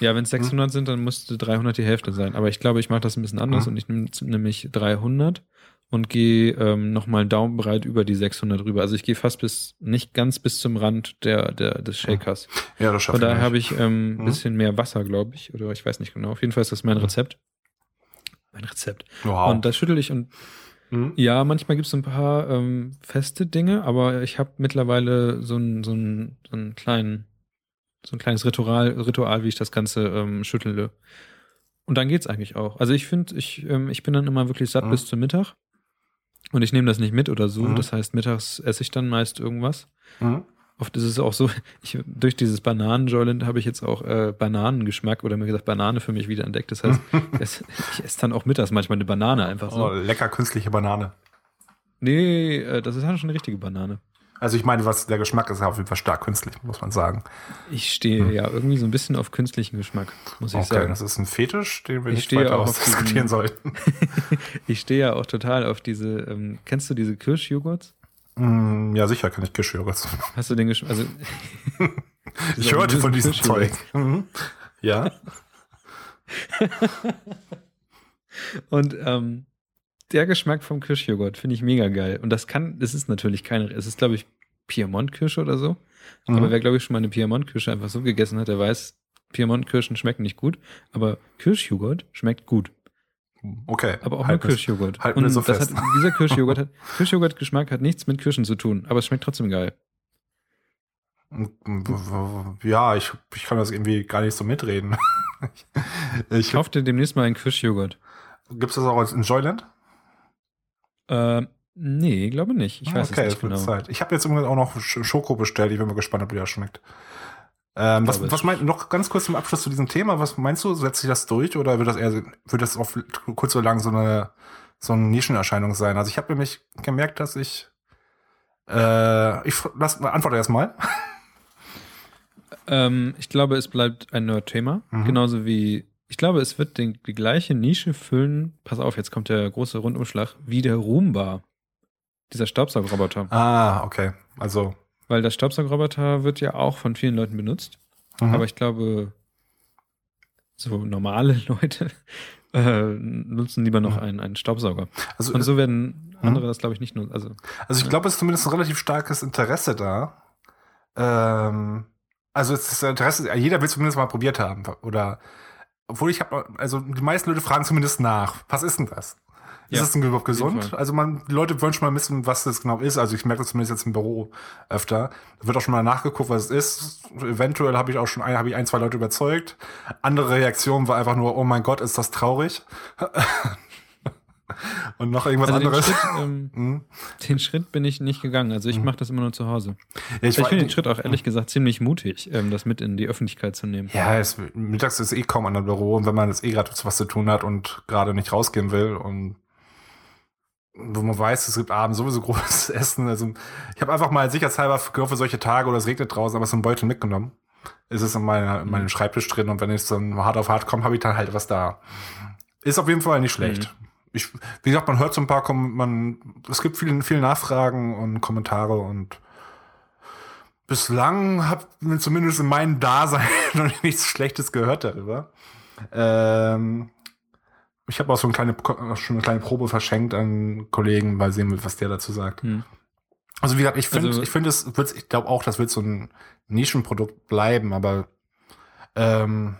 Speaker 2: Ja, wenn es 600 mhm. sind, dann müsste 300 die Hälfte sein. Aber ich glaube, ich mache das ein bisschen anders mhm. und ich nehme nämlich 300 und gehe ähm, nochmal daumenbreit über die 600 rüber. Also ich gehe fast bis, nicht ganz bis zum Rand der, der des Shakers.
Speaker 3: Ja, das schaffe
Speaker 2: ich. Von daher habe ich ein ähm, mhm. bisschen mehr Wasser, glaube ich. Oder ich weiß nicht genau. Auf jeden Fall ist das mein mhm. Rezept. Mein Rezept. Wow. Und das schüttel ich und mhm. ja, manchmal gibt es ein paar ähm, feste Dinge, aber ich habe mittlerweile so einen so einen, so einen kleinen so ein kleines Ritual, Ritual, wie ich das Ganze ähm, schüttle. Und dann geht's eigentlich auch. Also ich finde, ich, ähm, ich bin dann immer wirklich satt mhm. bis zum Mittag. Und ich nehme das nicht mit oder so. Mhm. Das heißt, mittags esse ich dann meist irgendwas. Mhm. Oft ist es auch so, ich, durch dieses Bananen-Joyland habe ich jetzt auch äh, Bananengeschmack oder mir gesagt Banane für mich wieder entdeckt. Das heißt, ich esse, ich esse dann auch mittags manchmal eine Banane einfach so.
Speaker 3: Oh, lecker künstliche Banane.
Speaker 2: Nee, äh, das ist halt schon eine richtige Banane.
Speaker 3: Also ich meine, was der Geschmack ist auf jeden Fall stark künstlich, muss man sagen.
Speaker 2: Ich stehe hm. ja irgendwie so ein bisschen auf künstlichen Geschmack, muss ich okay, sagen.
Speaker 3: Das ist ein Fetisch, den wir
Speaker 2: ich nicht weiter
Speaker 3: diskutieren sollten.
Speaker 2: ich stehe ja auch total auf diese, ähm, kennst du diese Kirschjoghurts?
Speaker 3: Mm, ja, sicher kann ich Kirschjoghurts.
Speaker 2: Hast du den Geschmack? Also,
Speaker 3: ich hörte von diesem Zeug. Mhm. Ja.
Speaker 2: Und ähm, der Geschmack vom Kirschjoghurt finde ich mega geil. Und das kann, es ist natürlich keine, es ist glaube ich Piemont-Kirsche oder so. Mhm. Aber wer glaube ich schon mal eine Piemont-Kirsche einfach so gegessen hat, der weiß, Piemont-Kirschen schmecken nicht gut, aber Kirschjoghurt schmeckt gut.
Speaker 3: Okay.
Speaker 2: Aber auch halt nur Kirschjoghurt.
Speaker 3: Halt Und so
Speaker 2: hat, dieser Kirschjoghurt hat, Kirschjoghurt-Geschmack hat nichts mit Kirschen zu tun, aber es schmeckt trotzdem geil.
Speaker 3: Ja, ich, ich kann das irgendwie gar nicht so mitreden.
Speaker 2: ich, ich kauf dir demnächst mal einen Kirschjoghurt.
Speaker 3: Gibt es das auch in Joyland?
Speaker 2: Äh, nee, glaube nicht. Ich weiß okay, es nicht genau.
Speaker 3: Zeit. Ich habe jetzt auch noch Schoko bestellt. Ich bin mal gespannt, ob die das schmeckt. Ähm, was, was meint, noch ganz kurz zum Abschluss zu diesem Thema, was meinst du, setzt sich das durch oder wird das eher, wird das auf kurz oder lang so eine, so eine Nischenerscheinung sein? Also ich habe nämlich gemerkt, dass ich, äh, ich lass, antworte erstmal.
Speaker 2: Ähm, ich glaube, es bleibt ein Nerd-Thema, mhm. genauso wie ich glaube, es wird den, die gleiche Nische füllen. Pass auf, jetzt kommt der große Rundumschlag, wie der Roomba. Dieser Staubsaugerroboter.
Speaker 3: Ah, okay. Also.
Speaker 2: Weil der Staubsaugerroboter wird ja auch von vielen Leuten benutzt. Mhm. Aber ich glaube, so normale Leute äh, nutzen lieber noch mhm. einen, einen Staubsauger. Also, Und so werden mhm. andere das, glaube ich, nicht nur. Also,
Speaker 3: also ich glaube, es ist zumindest ein relativ starkes Interesse da. Ähm, also es ist Interesse, jeder will zumindest mal probiert haben. Oder obwohl ich habe, also die meisten Leute fragen zumindest nach, was ist denn das? Ist das denn überhaupt gesund? Also man, die Leute wollen schon mal wissen, was das genau ist. Also ich merke das zumindest jetzt im Büro öfter. Da wird auch schon mal nachgeguckt, was es ist. Eventuell habe ich auch schon ein, habe ich ein, zwei Leute überzeugt. Andere Reaktion war einfach nur, oh mein Gott, ist das traurig. Und noch irgendwas also anderes.
Speaker 2: Den Schritt, ähm, hm? den Schritt, bin ich nicht gegangen. Also ich hm. mache das immer nur zu Hause. Ja, ich, ich finde den Schritt auch ehrlich gesagt ziemlich mutig, ähm, das mit in die Öffentlichkeit zu nehmen.
Speaker 3: Ja, es, mittags ist eh kaum an einem Büro und wenn man jetzt eh gerade was zu tun hat und gerade nicht rausgehen will und wo man weiß, es gibt abends sowieso großes Essen. Also ich habe einfach mal sicherheitshalber für solche Tage oder es regnet draußen, aber so ein Beutel mitgenommen. Ist es in, meiner, in meinem mhm. Schreibtisch drin und wenn es dann hart auf hart kommt, habe ich dann halt was da. Ist auf jeden Fall nicht schlecht. Mhm ich, wie gesagt, man hört so ein paar, man, es gibt viele, viele Nachfragen und Kommentare und bislang habe ich zumindest in meinem Dasein noch nichts Schlechtes gehört darüber. Ähm, ich habe auch so eine kleine, schon eine kleine Probe verschenkt an Kollegen, mal sehen, was der dazu sagt. Hm. Also wie gesagt, ich finde, also, ich finde, es wird, ich glaube auch, das wird so ein Nischenprodukt bleiben, aber ähm,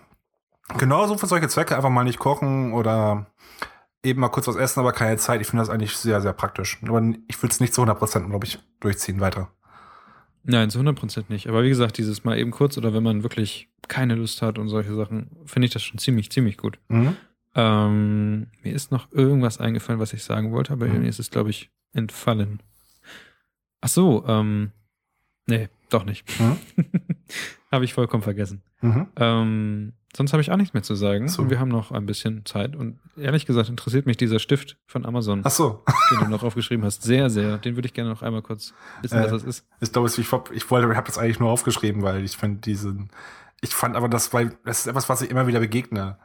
Speaker 3: genauso für solche Zwecke einfach mal nicht kochen oder eben mal kurz was essen, aber keine Zeit. Ich finde das eigentlich sehr, sehr praktisch. Aber ich würde es nicht zu 100%, glaube ich, durchziehen weiter.
Speaker 2: Nein, zu 100% nicht. Aber wie gesagt, dieses Mal eben kurz oder wenn man wirklich keine Lust hat und solche Sachen, finde ich das schon ziemlich, ziemlich gut. Mhm. Ähm, mir ist noch irgendwas eingefallen, was ich sagen wollte, aber mhm. mir ist es, glaube ich, entfallen. Ach so, ähm, nee, doch nicht. Hm? habe ich vollkommen vergessen. Mhm. Ähm, sonst habe ich auch nichts mehr zu sagen. So. Und wir haben noch ein bisschen Zeit. Und ehrlich gesagt interessiert mich dieser Stift von Amazon,
Speaker 3: Ach so.
Speaker 2: den du noch aufgeschrieben hast, sehr, sehr. Den würde ich gerne noch einmal kurz wissen, äh, was das ist.
Speaker 3: Ich glaube, ich, ich wollte, ich habe das eigentlich nur aufgeschrieben, weil ich fand diesen, ich fand aber das, weil das ist etwas, was ich immer wieder begegne.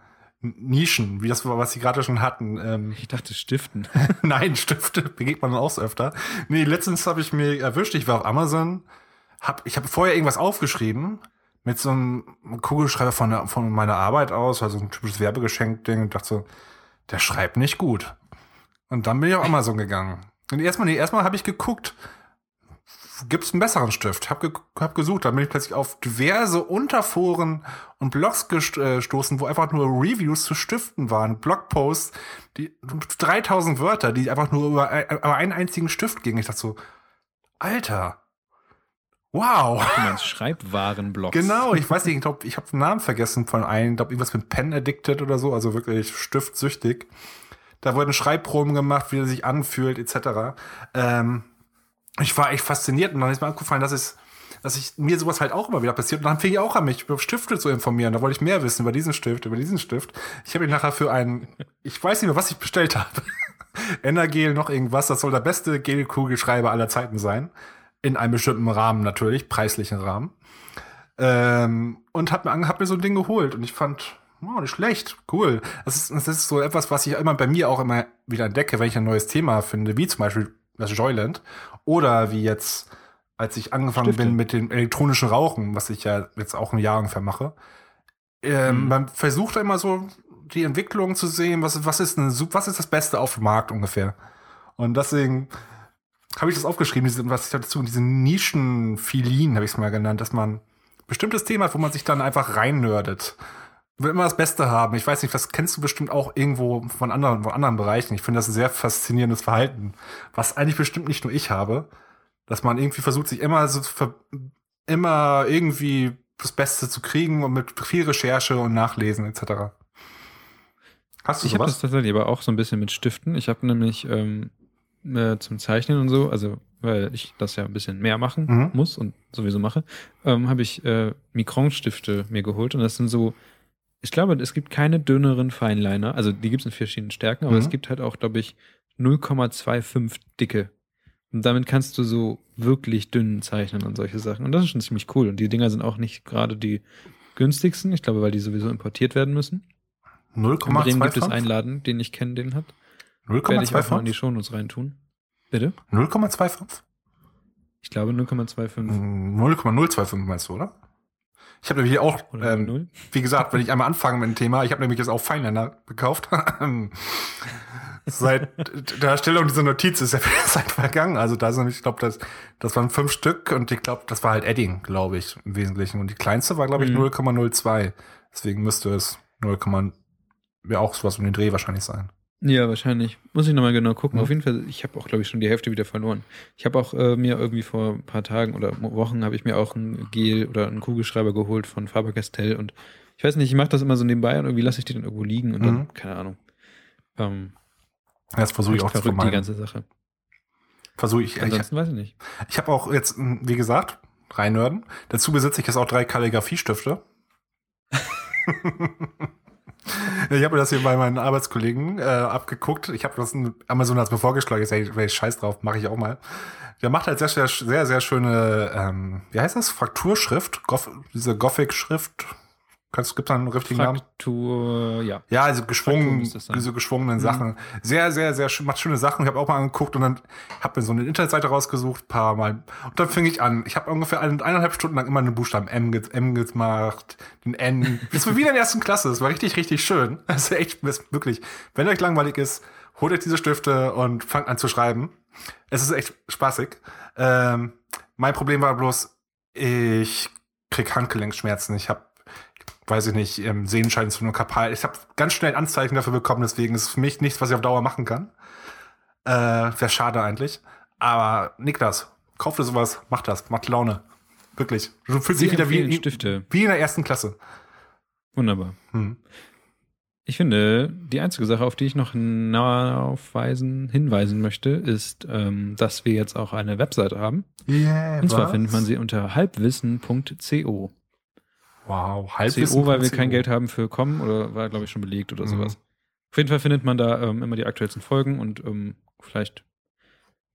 Speaker 3: Nischen, wie das, was sie gerade schon hatten. Ähm,
Speaker 2: ich dachte Stiften.
Speaker 3: Nein, Stifte begegnet man auch so öfter. Nee, letztens habe ich mir erwischt, ich war auf Amazon, hab, ich habe vorher irgendwas aufgeschrieben mit so einem Kugelschreiber von, der, von meiner Arbeit aus, also ein typisches Werbegeschenk-Ding und dachte so, der schreibt nicht gut. Und dann bin ich auf Amazon gegangen. Und erstmal, nee, erstmal habe ich geguckt, gibt es einen besseren Stift? Hab, ge hab gesucht, dann bin ich plötzlich auf diverse Unterforen und Blogs gestoßen, wo einfach nur Reviews zu Stiften waren, Blogposts, die 3000 Wörter, die einfach nur über, über einen einzigen Stift gingen. Ich dachte so, Alter, Wow.
Speaker 2: Du meinst Schreibwarenblogs.
Speaker 3: Genau, ich weiß nicht, ich glaube, ich habe den Namen vergessen von einem, ich glaube, irgendwas mit Pen Addicted oder so, also wirklich stiftsüchtig. Da wurden Schreibproben gemacht, wie er sich anfühlt, etc. Ähm, ich war echt fasziniert und dann ist mir aufgefallen, dass es dass ich mir sowas halt auch immer wieder passiert. Und dann fing ich auch an, mich über Stifte zu informieren. Da wollte ich mehr wissen über diesen Stift, über diesen Stift. Ich habe ihn nachher für einen, ich weiß nicht mehr, was ich bestellt habe. Energel, noch irgendwas. Das soll der beste Gelkugelschreiber aller Zeiten sein. In einem bestimmten Rahmen natürlich, preislichen Rahmen. Ähm, und hab mir, hab mir so ein Ding geholt. Und ich fand, oh, nicht schlecht, cool. Das ist, das ist so etwas, was ich immer bei mir auch immer wieder entdecke, wenn ich ein neues Thema finde, wie zum Beispiel das Joyland oder wie jetzt, als ich angefangen Stifte. bin mit dem elektronischen Rauchen, was ich ja jetzt auch ein Jahr ungefähr mache. Ähm, mhm. Man versucht immer so die Entwicklung zu sehen, was, was, ist eine, was ist das Beste auf dem Markt ungefähr. Und deswegen habe ich das aufgeschrieben, diese, was ich dazu, diese Nischenfilien habe ich es mal genannt, dass man bestimmtes Thema hat, wo man sich dann einfach reinnördet will immer das Beste haben. Ich weiß nicht, das kennst du bestimmt auch irgendwo von anderen, von anderen Bereichen. Ich finde das ein sehr faszinierendes Verhalten, was eigentlich bestimmt nicht nur ich habe, dass man irgendwie versucht, sich immer so immer irgendwie das Beste zu kriegen und mit viel Recherche und Nachlesen etc.
Speaker 2: Hast du Ich habe das tatsächlich aber auch so ein bisschen mit Stiften. Ich habe nämlich ähm, äh, zum Zeichnen und so, also weil ich das ja ein bisschen mehr machen mhm. muss und sowieso mache, ähm, habe ich äh, Micron-Stifte mir geholt und das sind so ich glaube, es gibt keine dünneren Feinliner. Also die gibt es in verschiedenen Stärken, aber mhm. es gibt halt auch, glaube ich, 0,25 dicke. Und damit kannst du so wirklich dünn zeichnen und solche Sachen. Und das ist schon ziemlich cool. Und die Dinger sind auch nicht gerade die günstigsten. Ich glaube, weil die sowieso importiert werden müssen. 0,25? gibt es einen Laden, den ich kenne, den hat. 0,25? Werde ich auch mal in die Shownotes reintun. Bitte?
Speaker 3: 0,25?
Speaker 2: Ich glaube 0,25.
Speaker 3: 0,025 meinst du, oder? Ich habe nämlich auch, ähm, wie gesagt, wenn ich einmal anfange mit dem Thema, ich habe nämlich jetzt auch Feinländer gekauft. Seit der Erstellung dieser Notiz ist ja viel Zeit vergangen. Also da sind, ich glaube, das, das waren fünf Stück und ich glaube, das war halt Edding, glaube ich, im Wesentlichen. Und die kleinste war, glaube ich, mhm. 0,02. Deswegen müsste es 0, ja auch sowas um den Dreh wahrscheinlich sein.
Speaker 2: Ja, wahrscheinlich. Muss ich nochmal genau gucken. Mhm. Auf jeden Fall, ich habe auch, glaube ich, schon die Hälfte wieder verloren. Ich habe auch äh, mir irgendwie vor ein paar Tagen oder Wochen habe ich mir auch ein Gel oder einen Kugelschreiber geholt von Faber-Castell und ich weiß nicht, ich mache das immer so nebenbei und irgendwie lasse ich die dann irgendwo liegen und mhm. dann, keine Ahnung. Ähm,
Speaker 3: das versuche ich auch zu vermeiden.
Speaker 2: die ganze Sache.
Speaker 3: Versuche ich.
Speaker 2: Ansonsten ich, weiß ich nicht.
Speaker 3: Ich habe auch jetzt, wie gesagt, reinhören. Dazu besitze ich jetzt auch drei Kalligrafiestifte. Ich habe das hier bei meinen Arbeitskollegen äh, abgeguckt. Ich habe das Amazon hat mir vorgeschlagen, ich sage, scheiß drauf, mache ich auch mal. Der macht halt sehr, sehr, sehr, sehr schöne, ähm, wie heißt das? Frakturschrift, Goth diese Gothic-Schrift, Kannst, gibt es einen richtigen
Speaker 2: Fraktur,
Speaker 3: Namen? ja. Ja, also geschwungen, diese geschwungenen mhm. Sachen. Sehr, sehr, sehr, macht schöne Sachen. Ich habe auch mal angeguckt und dann habe mir so eine Internetseite rausgesucht, paar Mal. Und dann fing ich an. Ich habe ungefähr eineinhalb Stunden lang immer einen Buchstaben M, M gemacht, den N. Das war wieder in der ersten Klasse. Das war richtig, richtig schön. Das ist echt, das ist wirklich, wenn euch langweilig ist, holt euch diese Stifte und fangt an zu schreiben. Es ist echt spaßig. Ähm, mein Problem war bloß, ich krieg Handgelenkschmerzen. Ich habe weiß ich nicht, ähm, Sehenscheinentzündung, Kapal. Ich habe ganz schnell Anzeichen dafür bekommen, deswegen ist es für mich nichts, was ich auf Dauer machen kann. Äh, Wäre schade eigentlich. Aber Niklas, kauf dir sowas, mach das, macht Laune. Wirklich. Du fühlst dich wieder wie,
Speaker 2: Stifte.
Speaker 3: wie in der ersten Klasse.
Speaker 2: Wunderbar. Hm. Ich finde, die einzige Sache, auf die ich noch aufweisen, hinweisen möchte, ist, ähm, dass wir jetzt auch eine Webseite haben.
Speaker 3: Yeah,
Speaker 2: Und zwar was? findet man sie unter halbwissen.co.
Speaker 3: Wow,
Speaker 2: halbwissen. CO, weil wir kein Geld haben für kommen oder war, glaube ich, schon belegt oder mhm. sowas. Auf jeden Fall findet man da ähm, immer die aktuellsten Folgen und ähm, vielleicht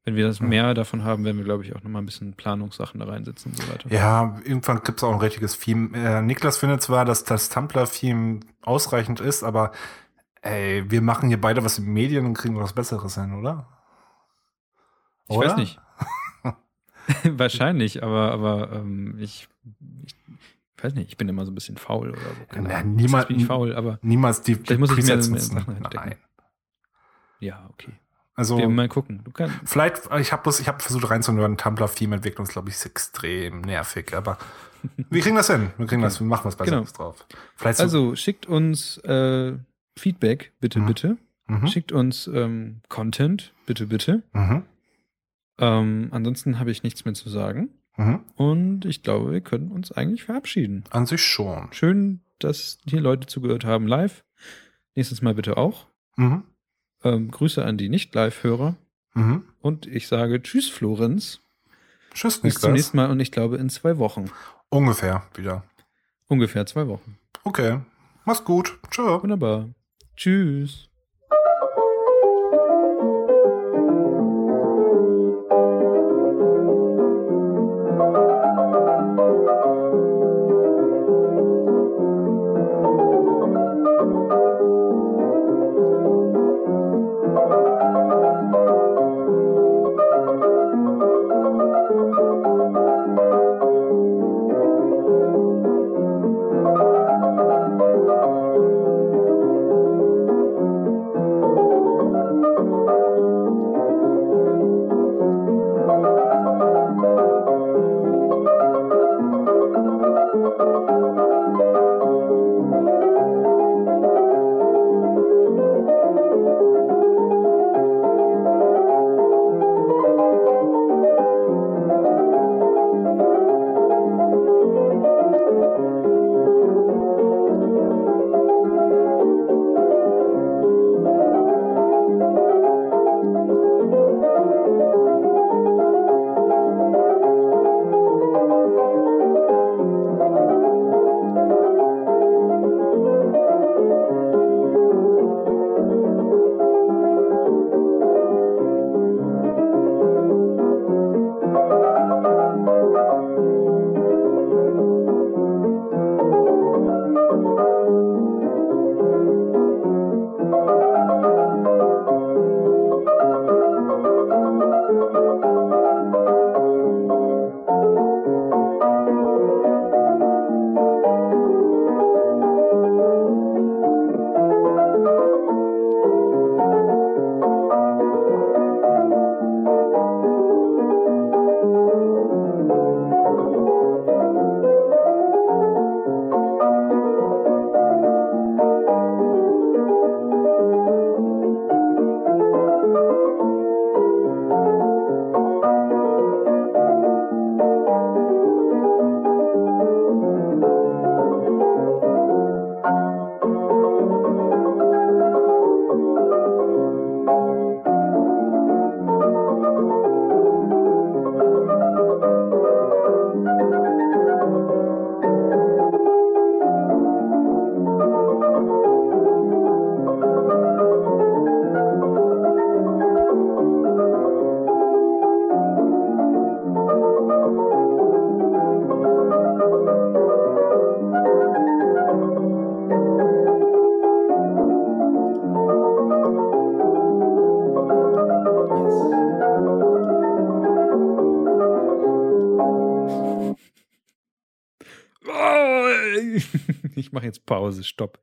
Speaker 2: wenn wir das mehr davon haben, werden wir, glaube ich, auch nochmal ein bisschen Planungssachen da reinsetzen und so weiter.
Speaker 3: Ja, irgendwann gibt es auch ein richtiges Theme. Äh, Niklas findet zwar, dass das Tumblr-Theme ausreichend ist, aber ey, wir machen hier beide was in Medien und kriegen was Besseres hin, oder?
Speaker 2: Ich oder? weiß nicht. Wahrscheinlich, aber, aber ähm, ich, ich, weiß nicht, ich bin immer so ein bisschen faul oder so.
Speaker 3: Keine ja, niemals
Speaker 2: bin ich faul, aber
Speaker 3: niemals die
Speaker 2: vielleicht muss ich mir, mehr Sachen. Nein. Ja, okay.
Speaker 3: Also wir
Speaker 2: mal gucken. Du kannst.
Speaker 3: Vielleicht, ich habe bloß, ich habe versucht reinzuhören. Tumblr Theme Entwicklung ist glaube ich extrem nervig, aber wir kriegen das hin. Wir kriegen okay. das, wir machen was Besseres genau. drauf.
Speaker 2: Vielleicht so also schickt uns äh, Feedback, bitte, mhm. bitte. Mhm. Schickt uns ähm, Content, bitte, bitte. Mhm. Ähm, ansonsten habe ich nichts mehr zu sagen. Mhm. Und ich glaube, wir können uns eigentlich verabschieden.
Speaker 3: An sich schon.
Speaker 2: Schön, dass hier Leute zugehört haben live. Nächstes Mal bitte auch. Mhm. Ähm, Grüße an die Nicht-Live-Hörer. Mhm. Und ich sage Tschüss, Florenz.
Speaker 3: Tschüss,
Speaker 2: Bis zum nächsten Mal und ich glaube in zwei Wochen.
Speaker 3: Ungefähr wieder.
Speaker 2: Ungefähr zwei Wochen.
Speaker 3: Okay. Mach's gut. Tschö.
Speaker 2: Wunderbar. Tschüss. Pause, stopp.